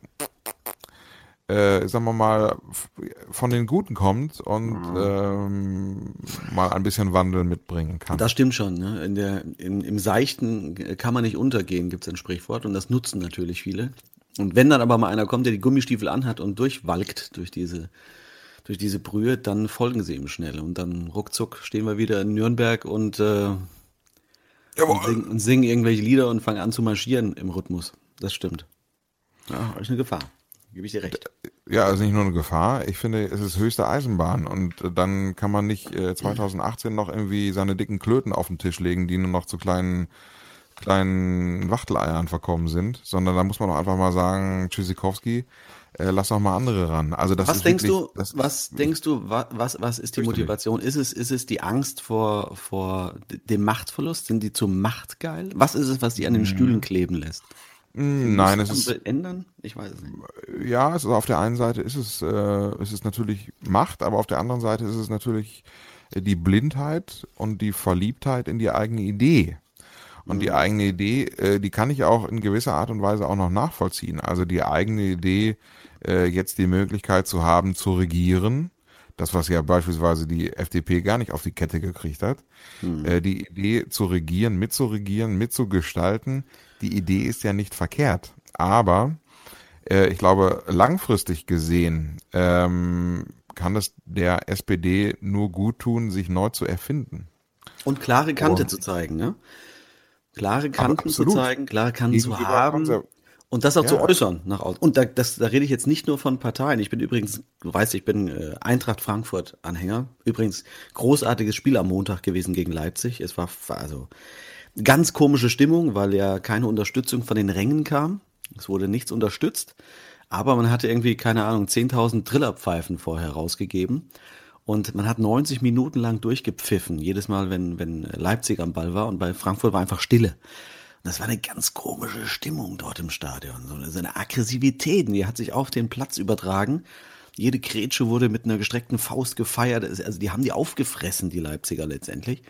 äh, sagen wir mal, von den Guten kommt und mhm. ähm, mal ein bisschen Wandel mitbringen kann. Das stimmt schon. Ne? In der, in, Im Seichten kann man nicht untergehen, gibt es ein Sprichwort und das nutzen natürlich viele. Und wenn dann aber mal einer kommt, der die Gummistiefel anhat und durchwalkt durch diese, durch diese Brühe, dann folgen sie ihm schnell. Und dann ruckzuck stehen wir wieder in Nürnberg und, äh, und, singen, und singen irgendwelche Lieder und fangen an zu marschieren im Rhythmus. Das stimmt. Ja, ist eine Gefahr. Gebe ich dir recht. Ja, also nicht nur eine Gefahr. Ich finde, es ist höchste Eisenbahn und dann kann man nicht äh, 2018 noch irgendwie seine dicken Klöten auf den Tisch legen, die nur noch zu kleinen kleinen Wachteleiern verkommen sind, sondern da muss man doch einfach mal sagen, Tschüssikowski, äh, lass doch mal andere ran. Also das was ist denkst wirklich, du, was denkst du, was, was ist die Motivation? Ist es, ist es die Angst vor, vor dem Machtverlust? Sind die zu machtgeil? Was ist es, was die an den hm. Stühlen kleben lässt? Hm, nein, es ist ändern. Ich weiß es nicht. Ja, es ist auf der einen Seite ist es, äh, es ist natürlich Macht, aber auf der anderen Seite ist es natürlich äh, die Blindheit und die Verliebtheit in die eigene Idee. Und mhm. die eigene Idee, äh, die kann ich auch in gewisser Art und Weise auch noch nachvollziehen. Also die eigene Idee, äh, jetzt die Möglichkeit zu haben, zu regieren, das, was ja beispielsweise die FDP gar nicht auf die Kette gekriegt hat, mhm. äh, die Idee zu regieren, mitzuregieren, mitzugestalten, die Idee ist ja nicht verkehrt. Aber äh, ich glaube, langfristig gesehen ähm, kann es der SPD nur gut tun, sich neu zu erfinden. Und klare Kante Und, zu zeigen, ne? Klare Kanten zu zeigen, klare Kanten zu haben. Und das auch ja. zu äußern nach außen. Und da, das, da rede ich jetzt nicht nur von Parteien. Ich bin übrigens, du weißt, ich bin äh, Eintracht Frankfurt Anhänger. Übrigens großartiges Spiel am Montag gewesen gegen Leipzig. Es war, war also ganz komische Stimmung, weil ja keine Unterstützung von den Rängen kam. Es wurde nichts unterstützt. Aber man hatte irgendwie, keine Ahnung, 10.000 Trillerpfeifen vorher rausgegeben. Und man hat 90 Minuten lang durchgepfiffen, jedes Mal, wenn, wenn Leipzig am Ball war. Und bei Frankfurt war einfach Stille. Das war eine ganz komische Stimmung dort im Stadion. So eine, so eine Aggressivität, die hat sich auf den Platz übertragen. Jede Grätsche wurde mit einer gestreckten Faust gefeiert. Also die haben die aufgefressen, die Leipziger letztendlich.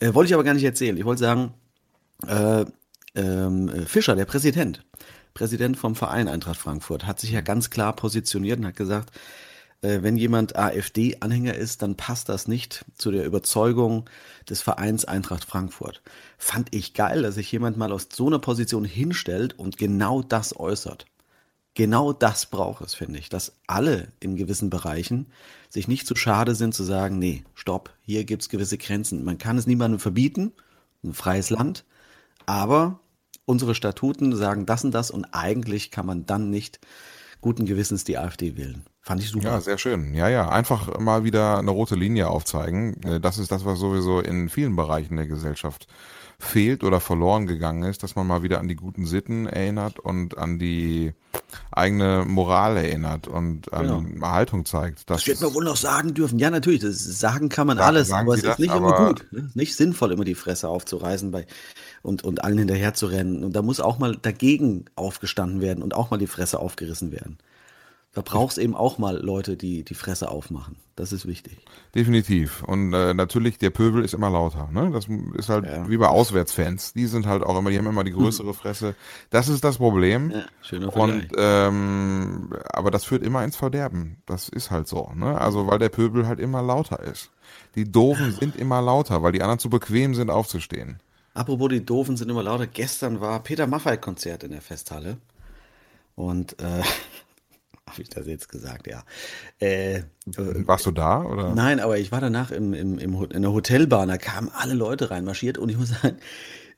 Äh, wollte ich aber gar nicht erzählen. Ich wollte sagen, äh, äh, Fischer, der Präsident, Präsident vom Verein Eintracht Frankfurt, hat sich ja ganz klar positioniert und hat gesagt, äh, wenn jemand AfD-Anhänger ist, dann passt das nicht zu der Überzeugung des Vereins Eintracht Frankfurt. Fand ich geil, dass sich jemand mal aus so einer Position hinstellt und genau das äußert. Genau das braucht es, finde ich, dass alle in gewissen Bereichen sich nicht zu schade sind zu sagen, nee, stopp, hier gibt es gewisse Grenzen. Man kann es niemandem verbieten, ein freies Land, aber unsere Statuten sagen das und das und eigentlich kann man dann nicht guten Gewissens die AfD wählen. Fand ich super. Ja, sehr schön. Ja, ja, einfach mal wieder eine rote Linie aufzeigen. Äh, das ist das, was sowieso in vielen Bereichen der Gesellschaft fehlt oder verloren gegangen ist, dass man mal wieder an die guten Sitten erinnert und an die eigene Moral erinnert und an genau. Haltung zeigt. Das, das wird man wohl noch sagen dürfen. Ja, natürlich, das sagen kann man sagen, alles, sagen aber es ist nicht immer gut. Ne? Nicht sinnvoll, immer die Fresse aufzureißen bei und, und allen hinterher zu rennen. Und da muss auch mal dagegen aufgestanden werden und auch mal die Fresse aufgerissen werden. Da brauchst eben auch mal Leute, die die Fresse aufmachen. Das ist wichtig. Definitiv. Und äh, natürlich, der Pöbel ist immer lauter. Ne? Das ist halt ja. wie bei Auswärtsfans. Die sind halt auch immer, die haben immer die größere <laughs> Fresse. Das ist das Problem. Ja, schöner Und ähm, aber das führt immer ins Verderben. Das ist halt so. Ne? Also weil der Pöbel halt immer lauter ist. Die Doofen sind immer lauter, weil die anderen zu bequem sind, aufzustehen. Apropos, die Doofen sind immer lauter. Gestern war Peter Maffay-Konzert in der Festhalle. Und äh, <laughs> habe ich das jetzt gesagt, ja. Äh, Warst du da? Oder? Nein, aber ich war danach im, im, im, in der Hotelbahn, da kamen alle Leute reinmarschiert und ich muss sagen,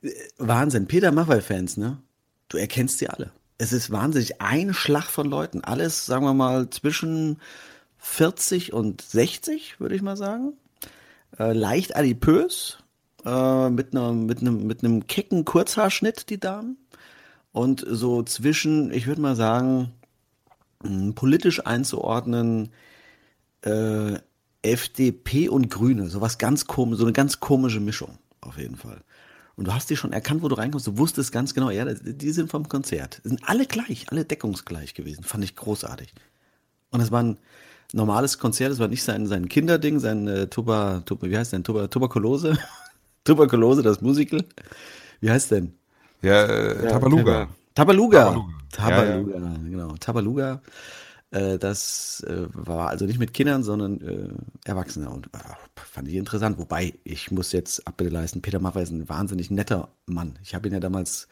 äh, Wahnsinn. Peter Maffay-Fans, ne? Du erkennst sie alle. Es ist wahnsinnig. Ein Schlag von Leuten. Alles, sagen wir mal, zwischen 40 und 60, würde ich mal sagen. Äh, leicht adipös, äh, mit, einer, mit, einem, mit einem kecken Kurzhaarschnitt, die Damen. Und so zwischen, ich würde mal sagen, politisch einzuordnen, äh, FDP und Grüne, so was ganz komisch, so eine ganz komische Mischung, auf jeden Fall. Und du hast die schon erkannt, wo du reinkommst. Du wusstest ganz genau, ja, die sind vom Konzert. Die sind alle gleich, alle deckungsgleich gewesen. Fand ich großartig. Und es war ein normales Konzert, es war nicht sein, sein Kinderding, sein äh, Tuber, Tuber, wie heißt denn, Tuber, Tuberkulose? <laughs> Tuberkulose, das Musical. Wie heißt denn? Ja, äh, ja Tabaluga. Tabaluga. Tabaluga. Tabaluga, ja, ja. genau. Tabaluga. Äh, das äh, war also nicht mit Kindern, sondern äh, Erwachsene. Und äh, fand ich interessant. Wobei, ich muss jetzt Abbitte leisten, Peter Maffay ist ein wahnsinnig netter Mann. Ich habe ihn ja damals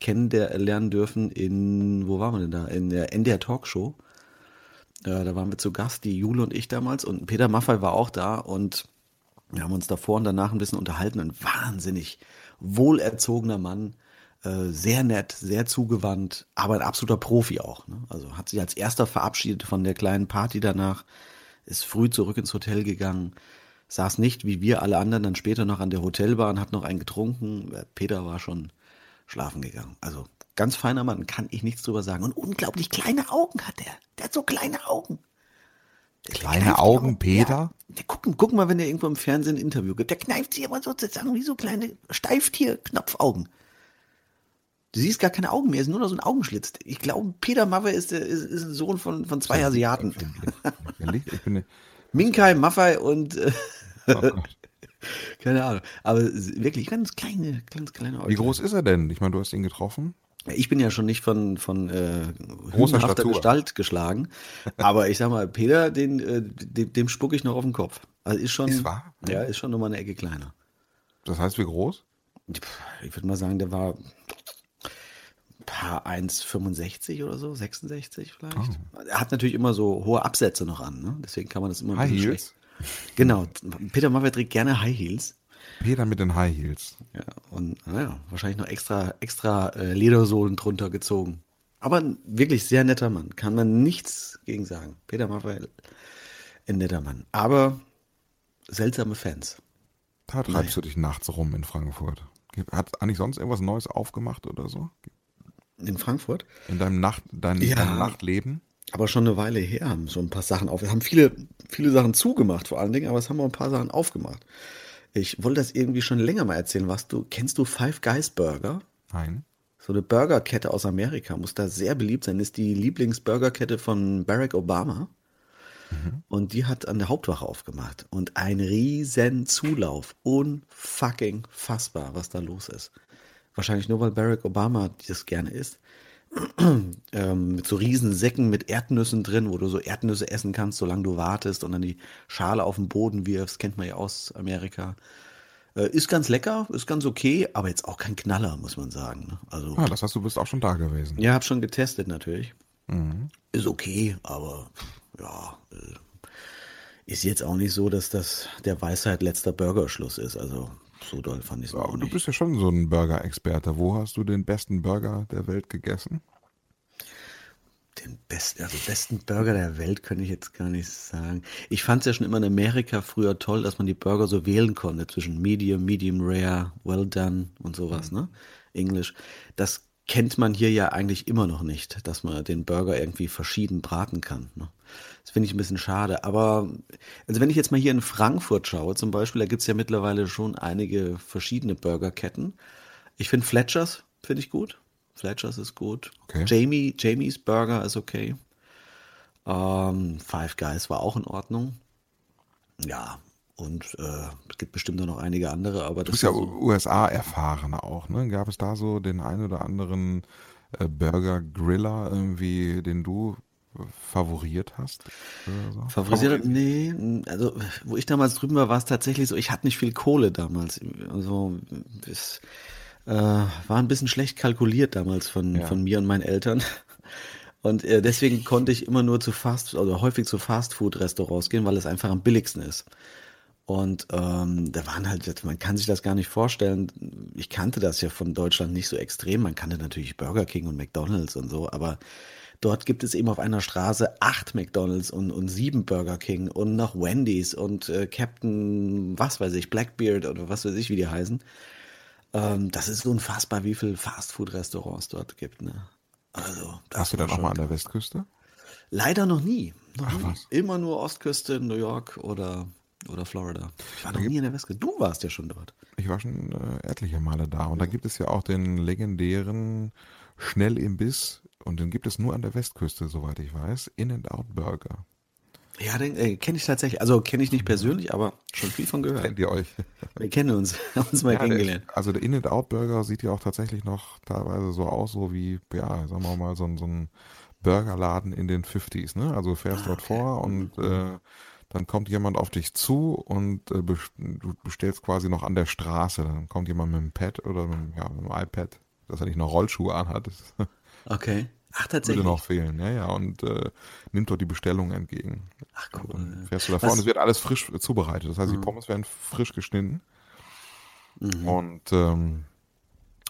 kennenlernen dürfen in, wo waren wir denn da? In der NDR Talkshow. Äh, da waren wir zu Gast, die Jule und ich damals. Und Peter Maffay war auch da und wir haben uns davor und danach ein bisschen unterhalten. Ein wahnsinnig wohlerzogener Mann äh, sehr nett, sehr zugewandt, aber ein absoluter Profi auch. Ne? Also hat sich als erster verabschiedet von der kleinen Party danach, ist früh zurück ins Hotel gegangen, saß nicht wie wir alle anderen dann später noch an der Hotelbar und hat noch einen getrunken. Peter war schon schlafen gegangen. Also ganz feiner Mann, kann ich nichts drüber sagen. Und unglaublich kleine Augen hat er. Der hat so kleine Augen. Der kleine Augen, Augen, Peter? Ja, guck, guck mal, wenn er irgendwo im Fernsehen ein Interview gibt. Der kneift sich aber sozusagen wie so kleine Steiftier-Knopfaugen. Du siehst gar keine Augen mehr, es ist nur noch so ein Augenschlitz. Ich glaube, Peter Maffei ist, ist, ist ein Sohn von, von zwei Asiaten. Ich bin Minkai, Maffei und äh, oh <laughs> keine Ahnung. Aber wirklich ganz kleine, ganz kleine Augen. Wie groß ist er denn? Ich meine, du hast ihn getroffen. Ich bin ja schon nicht von, von äh, großer Gestalt geschlagen. Aber ich sag mal, Peter, den, äh, dem, dem spucke ich noch auf den Kopf. Also ist schon. Ist wahr? Ja, ist schon nochmal eine Ecke kleiner. Das heißt, wie groß? Ich würde mal sagen, der war paar 1,65 oder so, 66 vielleicht. Oh. Er hat natürlich immer so hohe Absätze noch an, ne? deswegen kann man das immer High Heels? Genau, Peter Maffay trägt gerne High Heels. Peter mit den High Heels. Ja, und naja, wahrscheinlich noch extra, extra äh, Ledersohlen drunter gezogen. Aber ein wirklich sehr netter Mann. Kann man nichts gegen sagen. Peter Maffay, ein netter Mann. Aber seltsame Fans. Da treibst naja. du dich nachts rum in Frankfurt. Hat eigentlich sonst irgendwas Neues aufgemacht oder so? In Frankfurt? In deinem, Nacht, dein, ja, deinem Nachtleben? Aber schon eine Weile her haben so ein paar Sachen auf. Wir haben viele, viele Sachen zugemacht vor allen Dingen, aber es haben auch ein paar Sachen aufgemacht. Ich wollte das irgendwie schon länger mal erzählen. Was du, kennst du Five Guys Burger? Nein. So eine Burgerkette aus Amerika, muss da sehr beliebt sein, ist die Lieblingsburgerkette von Barack Obama. Mhm. Und die hat an der Hauptwache aufgemacht. Und ein riesen Zulauf. Unfucking fassbar, was da los ist. Wahrscheinlich nur, weil Barack Obama das gerne isst. <clears throat> ähm, mit so riesen Säcken mit Erdnüssen drin, wo du so Erdnüsse essen kannst, solange du wartest und dann die Schale auf den Boden wirfst. Kennt man ja aus Amerika. Äh, ist ganz lecker, ist ganz okay, aber jetzt auch kein Knaller, muss man sagen. Ne? Also, ah, das heißt, du bist auch schon da gewesen. Ja, hab schon getestet natürlich. Mhm. Ist okay, aber ja, äh, ist jetzt auch nicht so, dass das der Weisheit letzter Burgerschluss ist. Also so doll fand ich es ja, auch nicht. Du bist ja schon so ein Burger-Experte. Wo hast du den besten Burger der Welt gegessen? Den besten, also besten Burger der Welt könnte ich jetzt gar nicht sagen. Ich fand es ja schon immer in Amerika früher toll, dass man die Burger so wählen konnte zwischen Medium, Medium Rare, Well Done und sowas, mhm. ne? Englisch. Das kennt man hier ja eigentlich immer noch nicht, dass man den Burger irgendwie verschieden braten kann. Ne? Das finde ich ein bisschen schade. Aber also wenn ich jetzt mal hier in Frankfurt schaue, zum Beispiel, da gibt es ja mittlerweile schon einige verschiedene Burgerketten. Ich finde Fletchers, finde ich gut. Fletchers ist gut. Okay. Jamie, Jamie's Burger ist okay. Ähm, Five Guys war auch in Ordnung. Ja, und äh, es gibt bestimmt noch einige andere, aber das du bist ja so USA erfahren auch, ne? Gab es da so den einen oder anderen äh, Burger Griller irgendwie, den du favoriert hast? So? Favorisiert? Nee, also wo ich damals drüben war, war es tatsächlich so, ich hatte nicht viel Kohle damals. Also es äh, war ein bisschen schlecht kalkuliert damals von, ja. von mir und meinen Eltern. Und äh, deswegen konnte ich immer nur zu Fast, also häufig zu Fastfood-Restaurants gehen, weil es einfach am billigsten ist. Und ähm, da waren halt, man kann sich das gar nicht vorstellen. Ich kannte das ja von Deutschland nicht so extrem. Man kannte natürlich Burger King und McDonalds und so, aber dort gibt es eben auf einer Straße acht McDonalds und, und sieben Burger King und noch Wendy's und äh, Captain, was weiß ich, Blackbeard oder was weiß ich, wie die heißen. Ähm, das ist unfassbar, wie viele Fastfood-Restaurants dort gibt. Ne? Also, Hast du dann auch mal an der Westküste? Leider noch nie. Noch Ach, nie. Immer nur Ostküste, New York oder oder Florida. Ich war noch nie in der Westküste. Du warst ja schon dort. Ich war schon äh, etliche Male da. Und da gibt es ja auch den legendären Schnellimbiss. Und den gibt es nur an der Westküste, soweit ich weiß. In-N-Out Burger. Ja, den äh, kenne ich tatsächlich. Also kenne ich nicht persönlich, aber schon viel von gehört. Kennt ihr euch? <laughs> Wir kennen uns, haben <laughs> uns mal ja, kennengelernt. Der, also der In-N-Out Burger sieht ja auch tatsächlich noch teilweise so aus, so wie, ja, sagen wir mal, so, so ein Burgerladen in den 50s. Ne? Also fährst ah, dort okay. vor und äh, dann kommt jemand auf dich zu und äh, du bestellst quasi noch an der Straße. Dann kommt jemand mit einem Pad oder mit, ja, mit einem iPad, dass er nicht noch Rollschuhe anhat. <laughs> Okay. Ach, tatsächlich. Würde noch fehlen, ja, ja. Und äh, nimmt dort die Bestellung entgegen. Ach, cool. Dann fährst du davor und es wird alles frisch zubereitet. Das heißt, mhm. die Pommes werden frisch geschnitten. Mhm. Und ähm,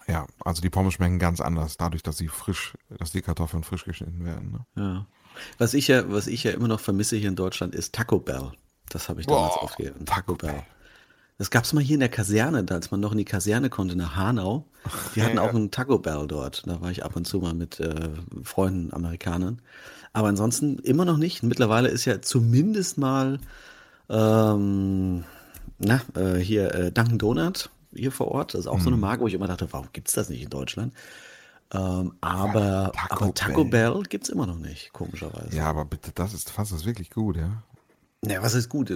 ja, also die Pommes schmecken ganz anders, dadurch, dass sie frisch, dass die Kartoffeln frisch geschnitten werden. Ne? Ja. Was ich ja, was ich ja immer noch vermisse hier in Deutschland ist Taco Bell. Das habe ich damals oh, aufgegeben. Taco Bell. Das gab es mal hier in der Kaserne, als man noch in die Kaserne konnte, nach Hanau. Die hatten auch einen Taco Bell dort. Da war ich ab und zu mal mit äh, Freunden, Amerikanern. Aber ansonsten immer noch nicht. Mittlerweile ist ja zumindest mal ähm, na, äh, hier äh, Dunkin' Donut hier vor Ort. Das ist auch hm. so eine mhm. Marke, wo ich immer dachte, warum gibt es das nicht in Deutschland? Ähm, aber, Taco, aber Taco Bell, Bell gibt es immer noch nicht, komischerweise. Ja, aber bitte, das ist fast das wirklich gut, ja? Ja, was ist gut?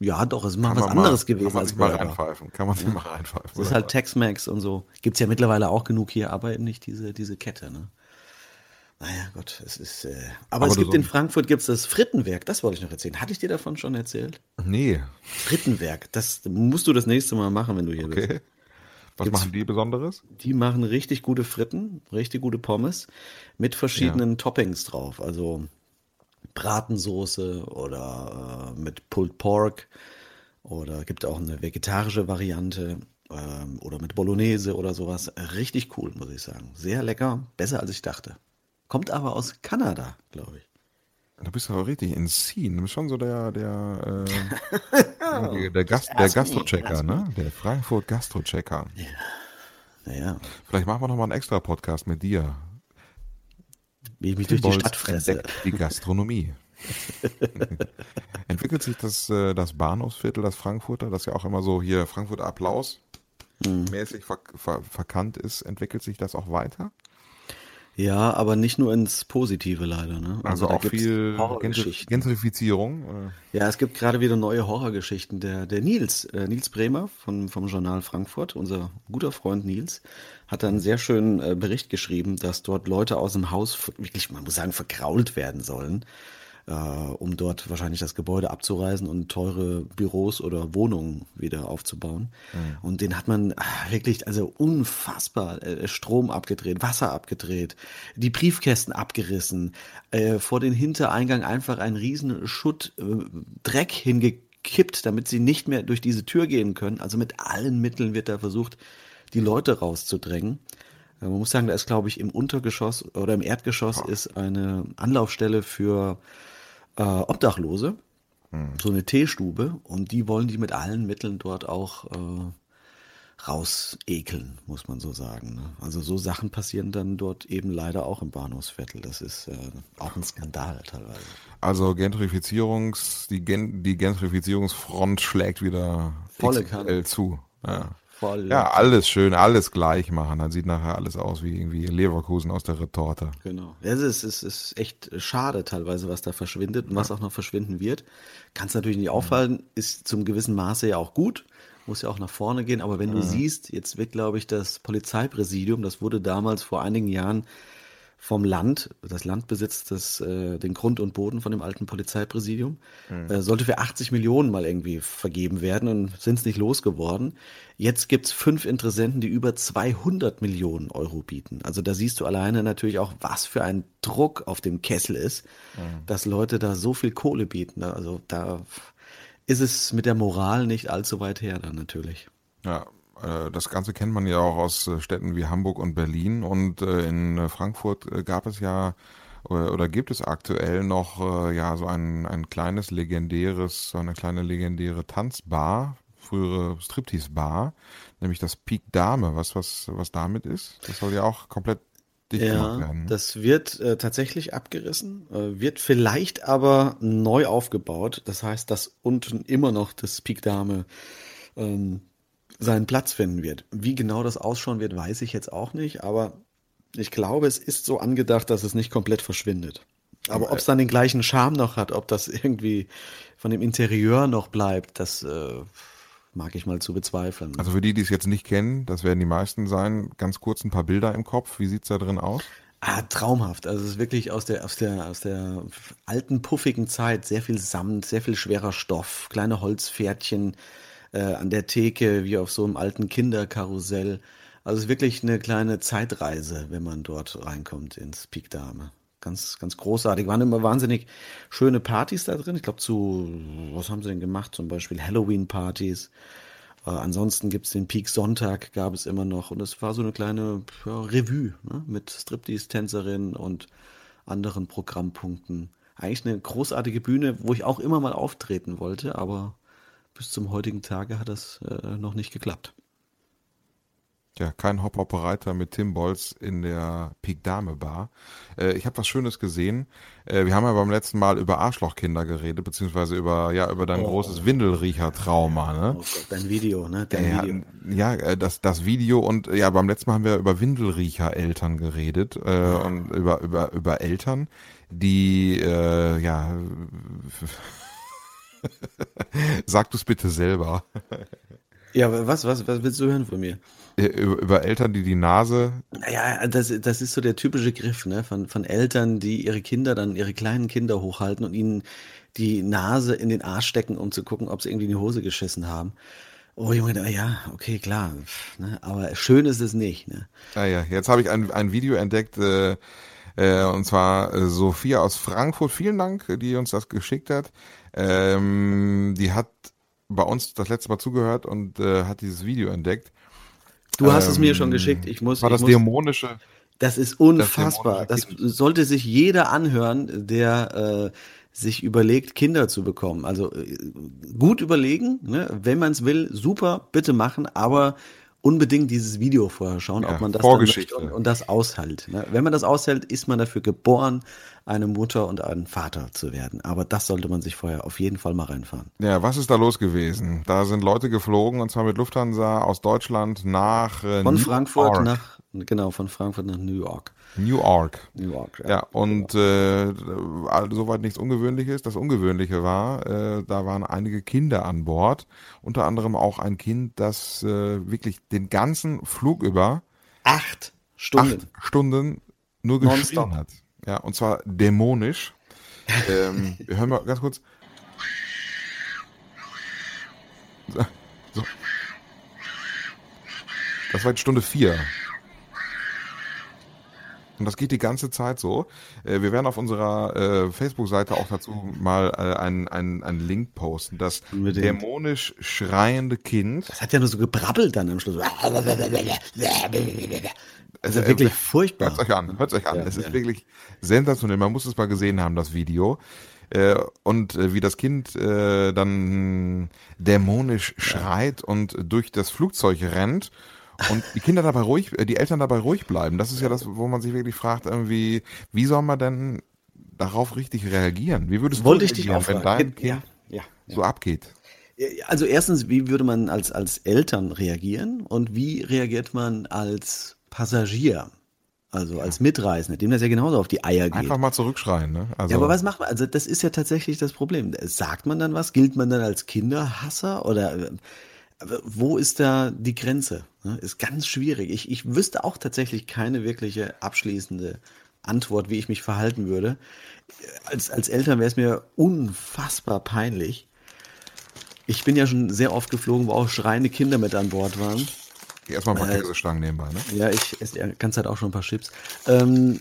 Ja, doch, es ist mal was anderes mal, gewesen. Kann man sich mal reinpfeifen. Kann man sich ja. mal reinpfeifen. Das ist halt Tex-Mex und so. Gibt es ja mittlerweile auch genug hier, aber nicht diese, diese Kette, ne? Naja, Gott, es ist. Äh, aber, aber, es gibt in Frankfurt gibt's das Frittenwerk, das wollte ich noch erzählen. Hatte ich dir davon schon erzählt? Nee. Frittenwerk, das musst du das nächste Mal machen, wenn du hier okay. bist. Was Gibt's, machen die Besonderes? Die machen richtig gute Fritten, richtig gute Pommes mit verschiedenen ja. Toppings drauf. Also Bratensoße oder äh, mit Pulled Pork Oder gibt auch eine vegetarische Variante ähm, oder mit Bolognese oder sowas. Richtig cool, muss ich sagen. Sehr lecker, besser als ich dachte. Kommt aber aus Kanada, glaube ich. Da bist du aber richtig in Scene. Du bist schon so der, der, äh, <laughs> der, Gast, der Gastrochecker, ne? Der Frankfurt Gastrochecker. Ja. Naja. Vielleicht machen wir nochmal einen extra Podcast mit dir. Wie ich mich durch die Stadt fresse. Die Gastronomie. <laughs> Entwickelt sich das, äh, das Bahnhofsviertel, das Frankfurter, das ja auch immer so hier Frankfurter Applaus hm. mäßig ver ver verkannt ist, entwickelt sich das auch weiter? Ja, aber nicht nur ins Positive leider. Ne? Also, also auch viel Gentrifizierung. Ja, es gibt gerade wieder neue Horrorgeschichten. Der, der Nils, äh, Nils Bremer von, vom Journal Frankfurt, unser guter Freund Nils, hat einen sehr schönen äh, Bericht geschrieben, dass dort Leute aus dem Haus wirklich, man muss sagen, verkrault werden sollen äh, um dort wahrscheinlich das Gebäude abzureißen und teure Büros oder Wohnungen wieder aufzubauen. Mhm. Und den hat man ach, wirklich, also unfassbar äh, Strom abgedreht, Wasser abgedreht, die Briefkästen abgerissen, äh, vor den Hintereingang einfach einen riesen Schutt äh, Dreck hingekippt, damit sie nicht mehr durch diese Tür gehen können. Also mit allen Mitteln wird da versucht, die Leute rauszudrängen. Äh, man muss sagen, da ist, glaube ich, im Untergeschoss oder im Erdgeschoss ist eine Anlaufstelle für äh, Obdachlose, hm. so eine Teestube, und die wollen die mit allen Mitteln dort auch äh, rausekeln, muss man so sagen. Ne? Also so Sachen passieren dann dort eben leider auch im Bahnhofsviertel. Das ist äh, auch ein Skandal teilweise. Also Gentrifizierungs, die, Gen, die Gentrifizierungsfront schlägt wieder Volle Kanne. zu. Ja. Voll. Ja, alles schön, alles gleich machen. Dann sieht nachher alles aus wie irgendwie Leverkusen aus der Retorte. Genau. Es ist, es ist echt schade teilweise, was da verschwindet und was auch noch verschwinden wird. Kann es natürlich nicht auffallen, ist zum gewissen Maße ja auch gut, muss ja auch nach vorne gehen. Aber wenn du siehst, jetzt wird, glaube ich, das Polizeipräsidium, das wurde damals vor einigen Jahren vom Land, das Land besitzt das, äh, den Grund und Boden von dem alten Polizeipräsidium, mhm. äh, sollte für 80 Millionen mal irgendwie vergeben werden und sind es nicht losgeworden. Jetzt gibt's fünf Interessenten, die über 200 Millionen Euro bieten. Also da siehst du alleine natürlich auch, was für ein Druck auf dem Kessel ist, mhm. dass Leute da so viel Kohle bieten. Also da ist es mit der Moral nicht allzu weit her dann natürlich. Ja, das Ganze kennt man ja auch aus äh, Städten wie Hamburg und Berlin und äh, in Frankfurt gab es ja oder gibt es aktuell noch ja so ein, ein kleines legendäres, so eine kleine legendäre Tanzbar, frühere Striptease-Bar, nämlich das Peak Dame. Was, was, was damit ist? Das soll ja auch komplett dicht ja, gemacht werden. Das wird äh, tatsächlich abgerissen, äh, wird vielleicht aber neu aufgebaut. Das heißt, dass unten immer noch das Peak Dame ähm, seinen Platz finden wird. Wie genau das ausschauen wird, weiß ich jetzt auch nicht, aber ich glaube, es ist so angedacht, dass es nicht komplett verschwindet. Aber ob es dann den gleichen Charme noch hat, ob das irgendwie von dem Interieur noch bleibt, das äh, mag ich mal zu bezweifeln. Also für die, die es jetzt nicht kennen, das werden die meisten sein, ganz kurz ein paar Bilder im Kopf. Wie sieht's da drin aus? Ah, traumhaft. Also es ist wirklich aus der, aus der, aus der alten, puffigen Zeit. Sehr viel Samt, sehr viel schwerer Stoff, kleine Holzpferdchen, äh, an der Theke, wie auf so einem alten Kinderkarussell. Also wirklich eine kleine Zeitreise, wenn man dort reinkommt ins Peak Dame. Ganz, ganz großartig. Waren immer wahnsinnig schöne Partys da drin. Ich glaube, zu, was haben sie denn gemacht? Zum Beispiel Halloween-Partys. Äh, ansonsten gibt es den Peak Sonntag, gab es immer noch. Und es war so eine kleine ja, Revue ne? mit Striptease-Tänzerinnen und anderen Programmpunkten. Eigentlich eine großartige Bühne, wo ich auch immer mal auftreten wollte, aber bis zum heutigen Tage hat das äh, noch nicht geklappt. Ja, kein Hop-Hop-Reiter mit Tim Bolz in der Peak Dame Bar. Äh, ich habe was Schönes gesehen. Äh, wir haben ja beim letzten Mal über Arschlochkinder geredet, beziehungsweise über ja über dein oh. großes Windelriecher-Trauma. Ne? Oh Gott, dein Video, ne? Dein ja, Video. ja, äh, das das Video und ja beim letzten Mal haben wir über Windelriecher-Eltern geredet äh, und über über über Eltern, die äh, ja <laughs> Sag du es bitte selber. Ja, was, was, was willst du hören von mir? Über, über Eltern, die die Nase. Naja, das, das ist so der typische Griff, ne? Von, von Eltern, die ihre Kinder dann, ihre kleinen Kinder hochhalten und ihnen die Nase in den Arsch stecken, um zu gucken, ob sie irgendwie in die Hose geschissen haben. Oh Junge, ja, okay, klar. Ne? Aber schön ist es nicht. Ne? Ah ja, jetzt habe ich ein, ein Video entdeckt, äh, äh, und zwar äh, Sophia aus Frankfurt. Vielen Dank, die uns das geschickt hat. Ähm, die hat bei uns das letzte Mal zugehört und äh, hat dieses Video entdeckt. Du hast es mir schon geschickt. Ich muss. War das muss, dämonische? Das ist unfassbar. Das, das sollte sich jeder anhören, der äh, sich überlegt, Kinder zu bekommen. Also äh, gut überlegen, ne? wenn man es will, super, bitte machen, aber unbedingt dieses Video vorher schauen, ja, ob man das Vorgeschichte. und, und, das aushält. Ne? Wenn man das aushält, ist man dafür geboren, eine Mutter und ein Vater zu werden. Aber das sollte man sich vorher auf jeden Fall mal reinfahren. Ja, was ist da los gewesen? Da sind Leute geflogen und zwar mit Lufthansa aus Deutschland nach äh, von Frankfurt York. nach genau von Frankfurt nach New York. New York. New York, ja. ja und äh, soweit nichts Ungewöhnliches. Das Ungewöhnliche war, äh, da waren einige Kinder an Bord, unter anderem auch ein Kind, das äh, wirklich den ganzen Flug über acht Stunden, acht Stunden nur geschrien hat. Ja, und zwar dämonisch. ähm, wir hören mal ganz kurz. So. Das war jetzt Stunde vier. Und das geht die ganze Zeit so. Äh, wir werden auf unserer äh, Facebook-Seite auch dazu mal äh, einen, einen, einen Link posten. Das Unbedingt. dämonisch schreiende Kind. Das hat ja nur so gebrabbelt dann im Schluss. Also wirklich furchtbar. Hört euch an, hört euch an. Ja, es ist ja. wirklich sensationell. Man muss es mal gesehen haben, das Video. Und wie das Kind dann dämonisch schreit und durch das Flugzeug rennt und die Kinder dabei ruhig, äh, die Eltern dabei ruhig bleiben. Das ist ja das, wo man sich wirklich fragt, irgendwie, wie soll man denn darauf richtig reagieren? Wie würdest Wollte du reagieren, wenn dein Kind ja, ja, ja. so abgeht? Also erstens, wie würde man als, als Eltern reagieren und wie reagiert man als Passagier? Also als Mitreisende, dem das ja genauso auf die Eier geht. Einfach mal zurückschreien, ne? Also ja, aber was macht man? Also das ist ja tatsächlich das Problem. Sagt man dann was? Gilt man dann als Kinderhasser? Oder wo ist da die Grenze? Ne, ist ganz schwierig. Ich, ich wüsste auch tatsächlich keine wirkliche abschließende Antwort, wie ich mich verhalten würde. Als, als Eltern wäre es mir unfassbar peinlich. Ich bin ja schon sehr oft geflogen, wo auch schreiende Kinder mit an Bord waren. Erstmal ein paar äh, Käsestangen nebenbei, ne? Ja, ich esse die ganze Zeit auch schon ein paar Chips. Ähm,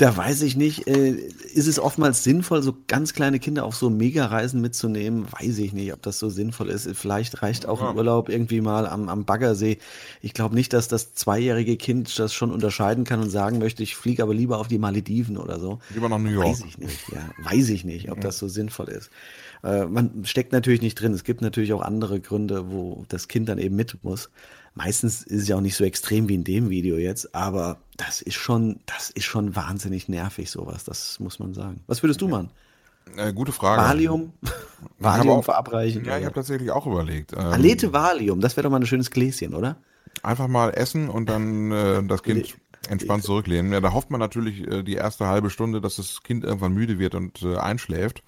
da weiß ich nicht, äh, ist es oftmals sinnvoll, so ganz kleine Kinder auf so Mega-Reisen mitzunehmen? Weiß ich nicht, ob das so sinnvoll ist. Vielleicht reicht auch ja. ein Urlaub irgendwie mal am, am Baggersee. Ich glaube nicht, dass das zweijährige Kind das schon unterscheiden kann und sagen möchte, ich fliege aber lieber auf die Malediven oder so. Lieber nach New York. Weiß ich nicht, ja. Weiß ich nicht, ob ja. das so sinnvoll ist. Äh, man steckt natürlich nicht drin. Es gibt natürlich auch andere Gründe, wo das Kind dann eben mit muss. Meistens ist es ja auch nicht so extrem wie in dem Video jetzt, aber das ist schon, das ist schon wahnsinnig nervig, sowas. Das muss man sagen. Was würdest du machen? Äh, gute Frage. Valium? <laughs> <laughs> Valium auch, verabreichen? Ja, ich habe tatsächlich auch überlegt. Ähm, Alete Valium, das wäre doch mal ein schönes Gläschen, oder? Einfach mal essen und dann äh, das Kind entspannt zurücklehnen. Ja, da hofft man natürlich äh, die erste halbe Stunde, dass das Kind irgendwann müde wird und äh, einschläft.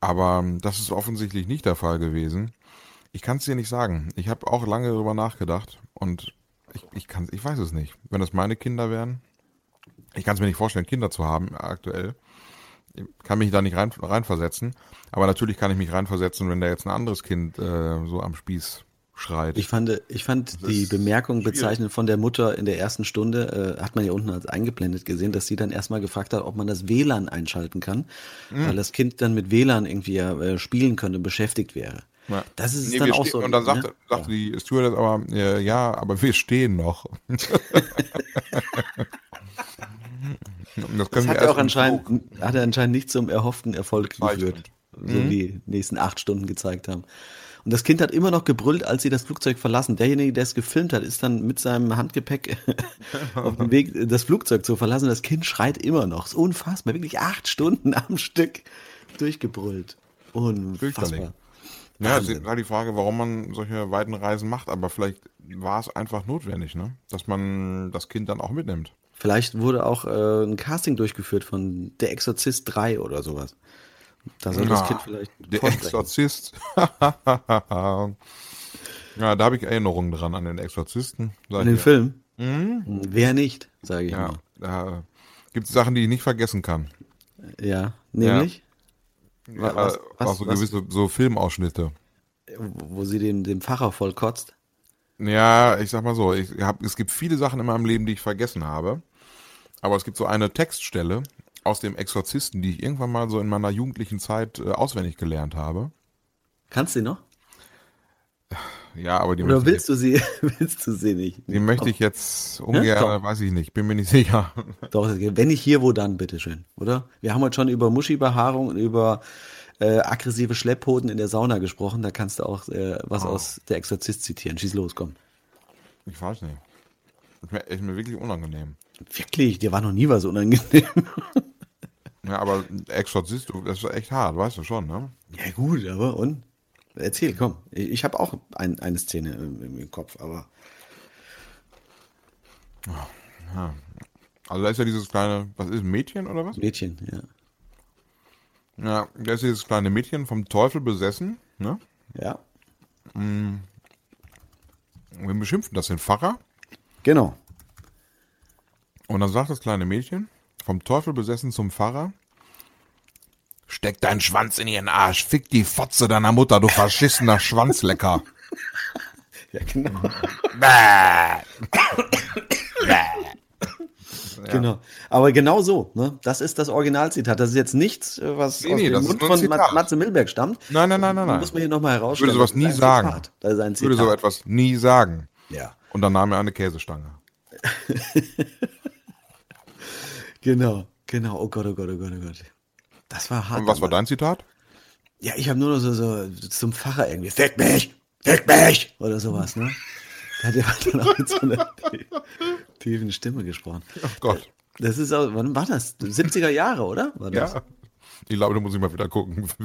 Aber ähm, das ist offensichtlich nicht der Fall gewesen. Ich kann es dir nicht sagen. Ich habe auch lange darüber nachgedacht und ich, ich, kann, ich weiß es nicht. Wenn das meine Kinder wären, ich kann es mir nicht vorstellen, Kinder zu haben aktuell. Ich kann mich da nicht rein, reinversetzen. Aber natürlich kann ich mich reinversetzen, wenn da jetzt ein anderes Kind äh, so am Spieß schreit. Ich fand, ich fand die Bemerkung bezeichnend von der Mutter in der ersten Stunde, äh, hat man ja unten als eingeblendet gesehen, dass sie dann erstmal gefragt hat, ob man das WLAN einschalten kann, mhm. weil das Kind dann mit WLAN irgendwie äh, spielen könnte, beschäftigt wäre. Ja. Das ist nee, dann auch so. Und dann sagte, ne? sagte die Stewardess aber, äh, ja, aber wir stehen noch. <laughs> das, das hat, er auch anscheinend, hat er anscheinend nicht zum erhofften Erfolg geführt. So mhm. wie die nächsten acht Stunden gezeigt haben. Und das Kind hat immer noch gebrüllt, als sie das Flugzeug verlassen. Derjenige, der es gefilmt hat, ist dann mit seinem Handgepäck <laughs> auf dem Weg, das Flugzeug zu verlassen. Das Kind schreit immer noch. ist unfassbar. Wirklich acht Stunden am Stück durchgebrüllt. Unfassbar. Ja, es ist halt die Frage, warum man solche weiten Reisen macht, aber vielleicht war es einfach notwendig, ne? Dass man das Kind dann auch mitnimmt. Vielleicht wurde auch äh, ein Casting durchgeführt von Der Exorzist 3 oder sowas. Da soll Na, das Kind vielleicht. Der Exorzist. <laughs> ja, da habe ich Erinnerungen dran an den Exorzisten. An den ja. Film? Mhm. Wer nicht, sage ich ja, mal. Da gibt es Sachen, die ich nicht vergessen kann. Ja, nämlich? Ja. Was, was, auch so was? gewisse so Filmausschnitte. Wo sie den, den Pfarrer voll kotzt. Ja, ich sag mal so, ich hab, es gibt viele Sachen in meinem Leben, die ich vergessen habe. Aber es gibt so eine Textstelle aus dem Exorzisten, die ich irgendwann mal so in meiner jugendlichen Zeit äh, auswendig gelernt habe. Kannst du noch? <sighs> Ja, aber die Oder möchte, willst du sie, <laughs> willst du sie nicht? die möchte ich jetzt ungern, Doch. weiß ich nicht, bin mir nicht sicher. Doch, wenn nicht hier, wo dann, bitteschön, oder? Wir haben heute schon über Muschi-Behaarung und über äh, aggressive Schlepphoden in der Sauna gesprochen. Da kannst du auch äh, was Oh. aus Der Exorzist zitieren. Schieß los, komm. Ich weiß nicht. Ist mir, ist mir wirklich unangenehm. Wirklich, dir war noch nie was unangenehm. <laughs> Ja, aber Exorzist, das ist echt hart, weißt du schon, ne? ja gut, aber und? Erzähl, komm. Ich, ich habe auch ein, eine Szene im, im Kopf, aber Also da ist ja dieses kleine, was ist, ein Mädchen oder was? Mädchen, ja. Ja, da ist dieses kleine Mädchen vom Teufel besessen, ne? Ja, Wir beschimpfen das den Pfarrer. genau. Und dann sagt das kleine Mädchen, vom Teufel besessen zum Pfarrer, steck deinen Schwanz in ihren Arsch, fick die Fotze deiner Mutter, du verschissener Schwanzlecker. Ja, genau. Bäh. Genau. Aber genau so, ne? Das ist das Originalzitat. Das ist jetzt nichts, äh, was Nee, aus nee, dem Mund von Zitat. Matze Milberg stammt. Nein, nein, nein, nein, nein. muss man hier nochmal Ich herausstellen. würde sowas nie sagen. Ich würde so etwas nie sagen. Ja, Und dann nahm er eine Käsestange. <laughs> genau, genau. Oh Gott, oh Gott, oh Gott, oh Gott. Das war hart. Und was war dein Zitat? Ja, ich habe nur noch so, so zum Pfarrer irgendwie, fick mich, fick mich oder sowas, ne? Da hat er <laughs> dann auch mit so einer <laughs> tiefen Stimme gesprochen. Oh Gott. Das ist auch, wann war das? 70er Jahre, oder? War das? Ja. Ich glaube, da muss ich mal wieder gucken. <laughs>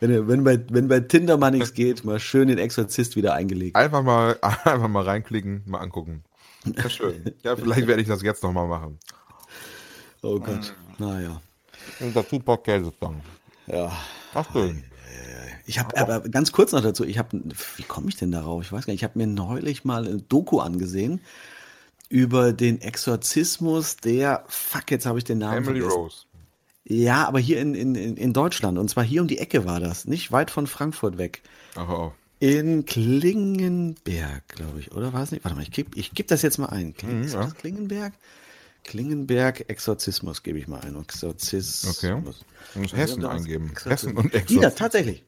Wenn, wenn, bei, wenn bei Tinder mal nichts geht, mal schön den Exorzist wieder eingelegt. Einfach mal, einfach mal reinklicken, mal angucken. Ja, schön. Ja, vielleicht werde ich das jetzt nochmal machen. Oh Gott. Naja. Und dazu ein paar Käsestangen. Ja. Ach, schön. Ich habe aber ganz kurz noch dazu, ich habe, wie komme ich denn darauf? Ich weiß gar nicht, ich habe mir neulich mal ein Doku angesehen über den Exorzismus der, fuck, jetzt habe ich den Namen Emily vergessen. Rose. Ja, aber hier in, in, in Deutschland. Und zwar hier um die Ecke war das, nicht weit von Frankfurt weg. Ach, oh. In Klingenberg, glaube ich, oder war es nicht? Warte mal, ich gebe ich geb das jetzt mal ein. Kling, Mhm, ist ja. das Klingenberg? Klingenberg Exorzismus gebe ich mal ein. Exorzismus. Okay. Musst Hessen Ja, eingeben. Exorzismus. Hessen und Exorzismus. tatsächlich.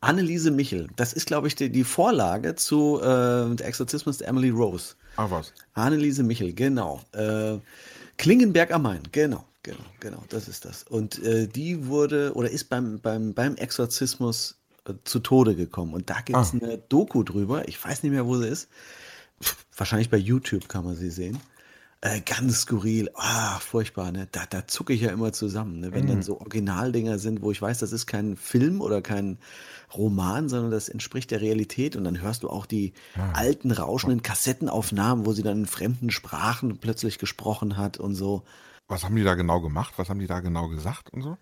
Anneliese Michel. Das ist, glaube ich, die, die Vorlage zu äh, der Exorzismus der Emily Rose. Ach was. Anneliese Michel, genau. Äh, Klingenberg am Main, genau, genau, genau, das ist das. Und äh, die wurde oder ist beim, beim, beim Exorzismus äh, zu Tode gekommen. Und da gibt es Ah. eine Doku drüber. Ich weiß nicht mehr, wo sie ist. Wahrscheinlich bei YouTube kann man sie sehen. Äh, ganz skurril, ah, furchtbar, ne? Da, da zucke ich ja immer zusammen, ne? Wenn dann so Originaldinger sind, wo ich weiß, das ist kein Film oder kein Roman, sondern das entspricht der Realität und dann hörst du auch die alten, rauschenden Kassettenaufnahmen, wo sie dann in fremden Sprachen plötzlich gesprochen hat und so. Was haben die da genau gemacht? Was haben die da genau gesagt und so?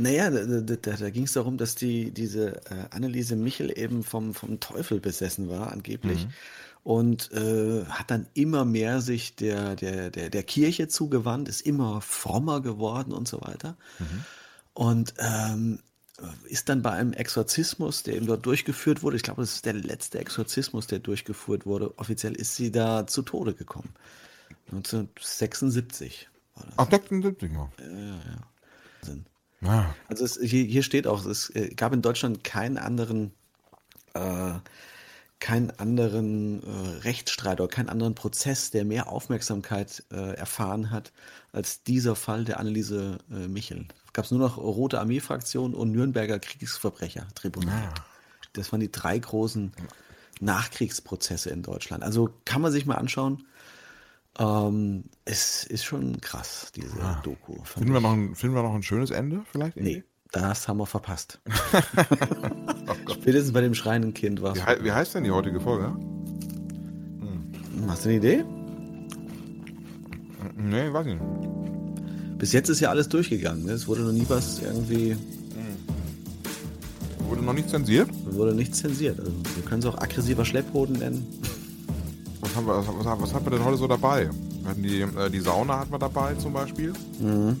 Naja, da, da, da, ging es darum, dass die, diese äh, Anneliese Michel eben vom, vom Teufel besessen war, angeblich. Und äh, hat dann immer mehr sich der, der, der, der Kirche zugewandt, ist immer frommer geworden und so weiter. Und ähm, ist dann bei einem Exorzismus, der eben dort durchgeführt wurde, ich glaube, das ist der letzte Exorzismus, der durchgeführt wurde, offiziell ist sie da zu Tode gekommen. 1976 war das. Ach, 76 mal. Wahnsinn. Ja. Also es, hier, hier steht auch, es äh, gab in Deutschland keinen anderen, äh, keinen anderen äh, Rechtsstreit oder keinen anderen Prozess, der mehr Aufmerksamkeit äh, erfahren hat als dieser Fall der Anneliese äh, Michel. Gab es nur noch Rote Armee-Fraktion und Nürnberger Kriegsverbrecher-Tribunal. Das waren die drei großen Nachkriegsprozesse in Deutschland. Also kann man sich mal anschauen. Ähm, es ist schon krass, diese Doku. fand Finden wir, noch ein, finden wir noch ein schönes Ende vielleicht? Nee, das haben wir verpasst. <laughs> Spätestens bei dem schreienden Kind war Wie, hei- wie heißt denn die heutige Folge? Hast du eine Idee? Nee, weiß ich nicht. Bis jetzt ist ja alles durchgegangen. Ne? Es wurde noch nie was irgendwie, Wurde noch nicht zensiert? wurde nichts zensiert. Also wir können es auch aggressiver Schlepphoden nennen. Was haben wir, was, was, was haben wir denn heute so dabei? Wir hatten die, äh, die Sauna hatten wir dabei zum Beispiel. Mhm.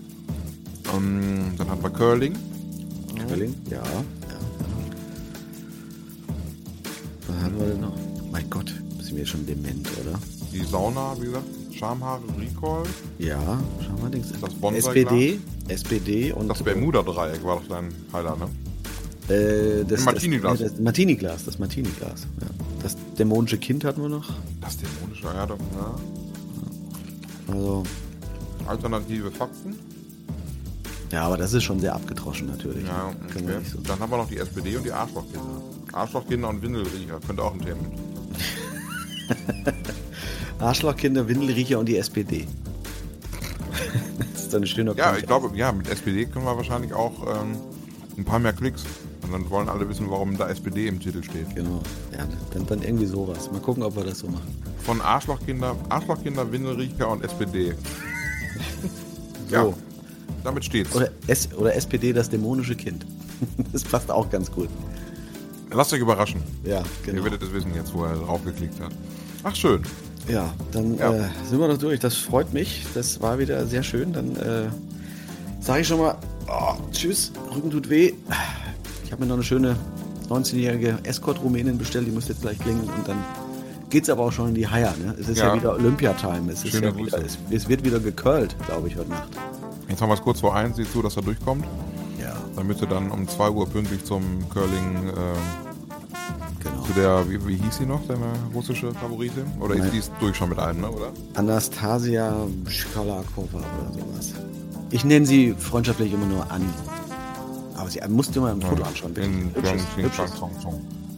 Ähm, dann hatten wir Curling. Curling? Ja. ja. Was haben wir denn noch? Mein Gott, sind wir schon dement, oder? Die Sauna, wie gesagt, Schamhaare, Recall. Ja, Dings. Das Bonsai-Glas? SPD, SPD und Das Bermuda-Dreieck war doch dein Highlight, ne? Äh, das, Martini-Glas. Das, das Martini-Glas, das Martini-Glas. Ja. Das dämonische Kind hatten wir noch. Das dämonische, ja, doch, ja. Also, Alternative Fakten. ja, aber das ist schon sehr abgedroschen natürlich. Ja, wir okay. so. Dann haben wir noch die SPD und die Arschlochkinder. Arschlochkinder und Windelriecher. Könnte auch ein Thema. <laughs> Arschlochkinder, Windelriecher und die SPD. <laughs> das ist doch ein schöner Ja, ich glaube, ja, mit SPD können wir wahrscheinlich auch ähm, ein paar mehr Klicks. Und dann wollen alle wissen, warum da SPD im Titel steht. Genau. Ja, dann, dann irgendwie sowas. Mal gucken, ob wir das so machen. Von Arschlochkinder, Arschlochkinder, Windelriecher und SPD. <laughs> So. Ja, damit steht's. Oder, S oder SPD, das dämonische Kind. <laughs> Das passt auch ganz gut. Lasst euch überraschen. Ja, Ihr genau. werdet es wissen jetzt, wo er drauf geklickt hat. Ach, schön. Ja, dann Ja. Äh, sind wir noch durch. Das freut mich. Das war wieder sehr schön. Dann äh, sage ich schon mal oh, Tschüss, Rücken tut weh. Ich habe mir noch eine schöne 19-jährige Escort-Rumänin bestellt. Die muss jetzt gleich klingeln und dann geht's aber auch schon in die Haier. Ne? Es ist ja, Ja. wieder Olympia-Time. Es, ja wieder, es, es wird wieder gekörlt, glaube ich, heute Nacht. Jetzt haben wir es kurz vor eins. Sieh zu, dass er durchkommt. Ja, Damit er dann um 2 Uhr pünktlich zum Curling, äh, genau. zu der, wie, wie hieß sie noch, deine russische Favoritin? Oder ist Nein. die ist durch schon mit allen, ne, oder? Anastasia Schkalakova oder sowas. Ich nenne sie freundschaftlich immer nur Anni. Aber sie musst du mal ein Foto anschauen. In Hübsches, hübsches,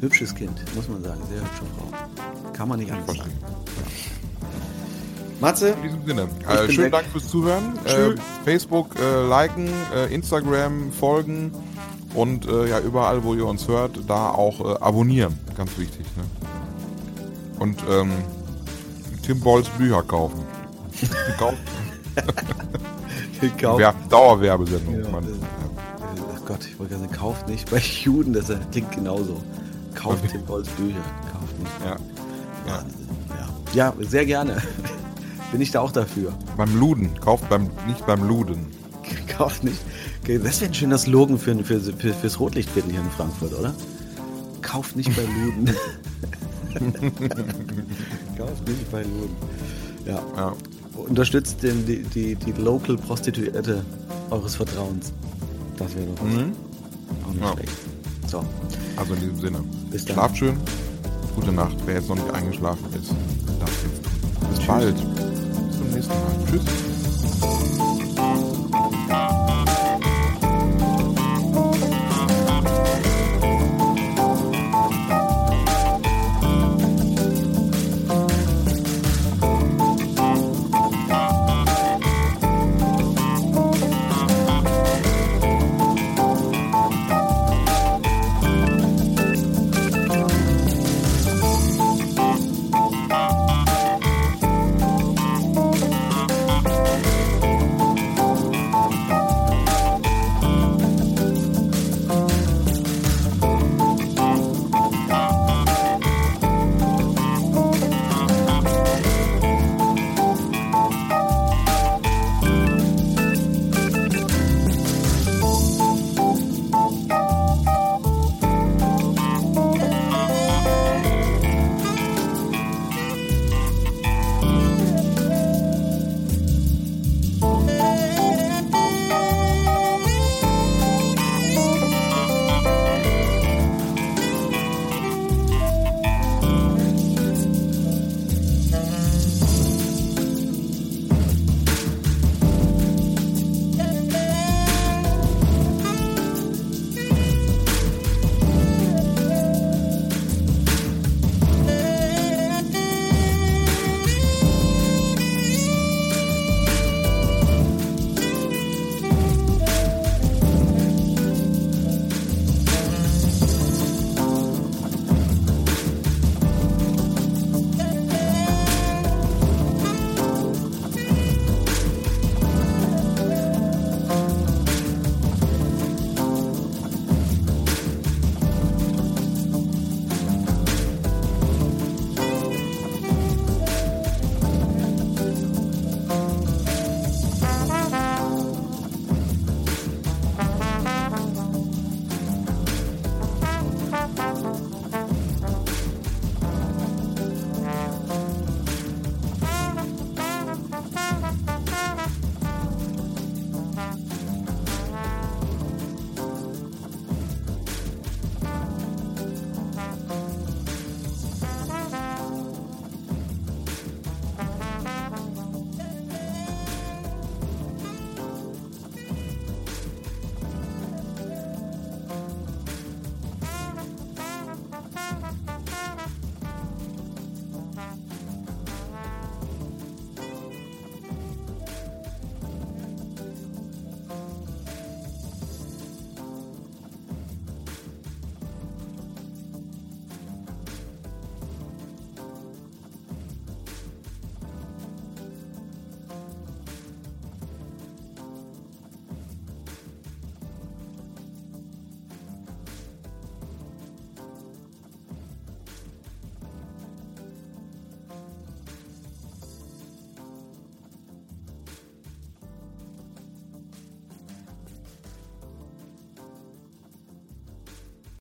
hübsches Kind, muss man sagen. Sehr hübsche Frau. Kann man nicht anders sagen. Matze, In diesem Sinne. Äh, schönen weg. Dank fürs Zuhören. Äh. Facebook äh, liken, äh, Instagram folgen und äh, ja überall, wo ihr uns hört, da auch äh, abonnieren. Ganz wichtig. Ne? Und ähm, Tim Bolls Bücher kaufen. <laughs> Gekauft. kauf, Wer Dauerwerbesendung. Ja, Gott, ich wollte gerade sagen, kauft nicht bei Juden, das klingt genauso. Kauft den Bolz Bücher, kauft nicht. Ja. Ja. Wahnsinn. Ja. ja, sehr gerne. <laughs> Bin ich da auch dafür. Beim Luden. Kauft beim, nicht beim Luden. <laughs> Kauft nicht. Okay, Das wäre ein schöner Slogan für, für, für, fürs Rotlichtviertel hier in Frankfurt, oder? Kauft nicht bei Luden. <laughs> Kauft nicht bei Luden. Ja. Ja. Unterstützt den, die, die, die Local Prostituierte eures Vertrauens. Das wäre doch Mhm. auch nicht Ja. schlecht. So. Also in diesem Sinne. Bis dann. Schlaft schön. Gute Nacht. Wer jetzt noch nicht eingeschlafen ist, darf jetzt. Bis bald. Bis zum nächsten Mal. Tschüss.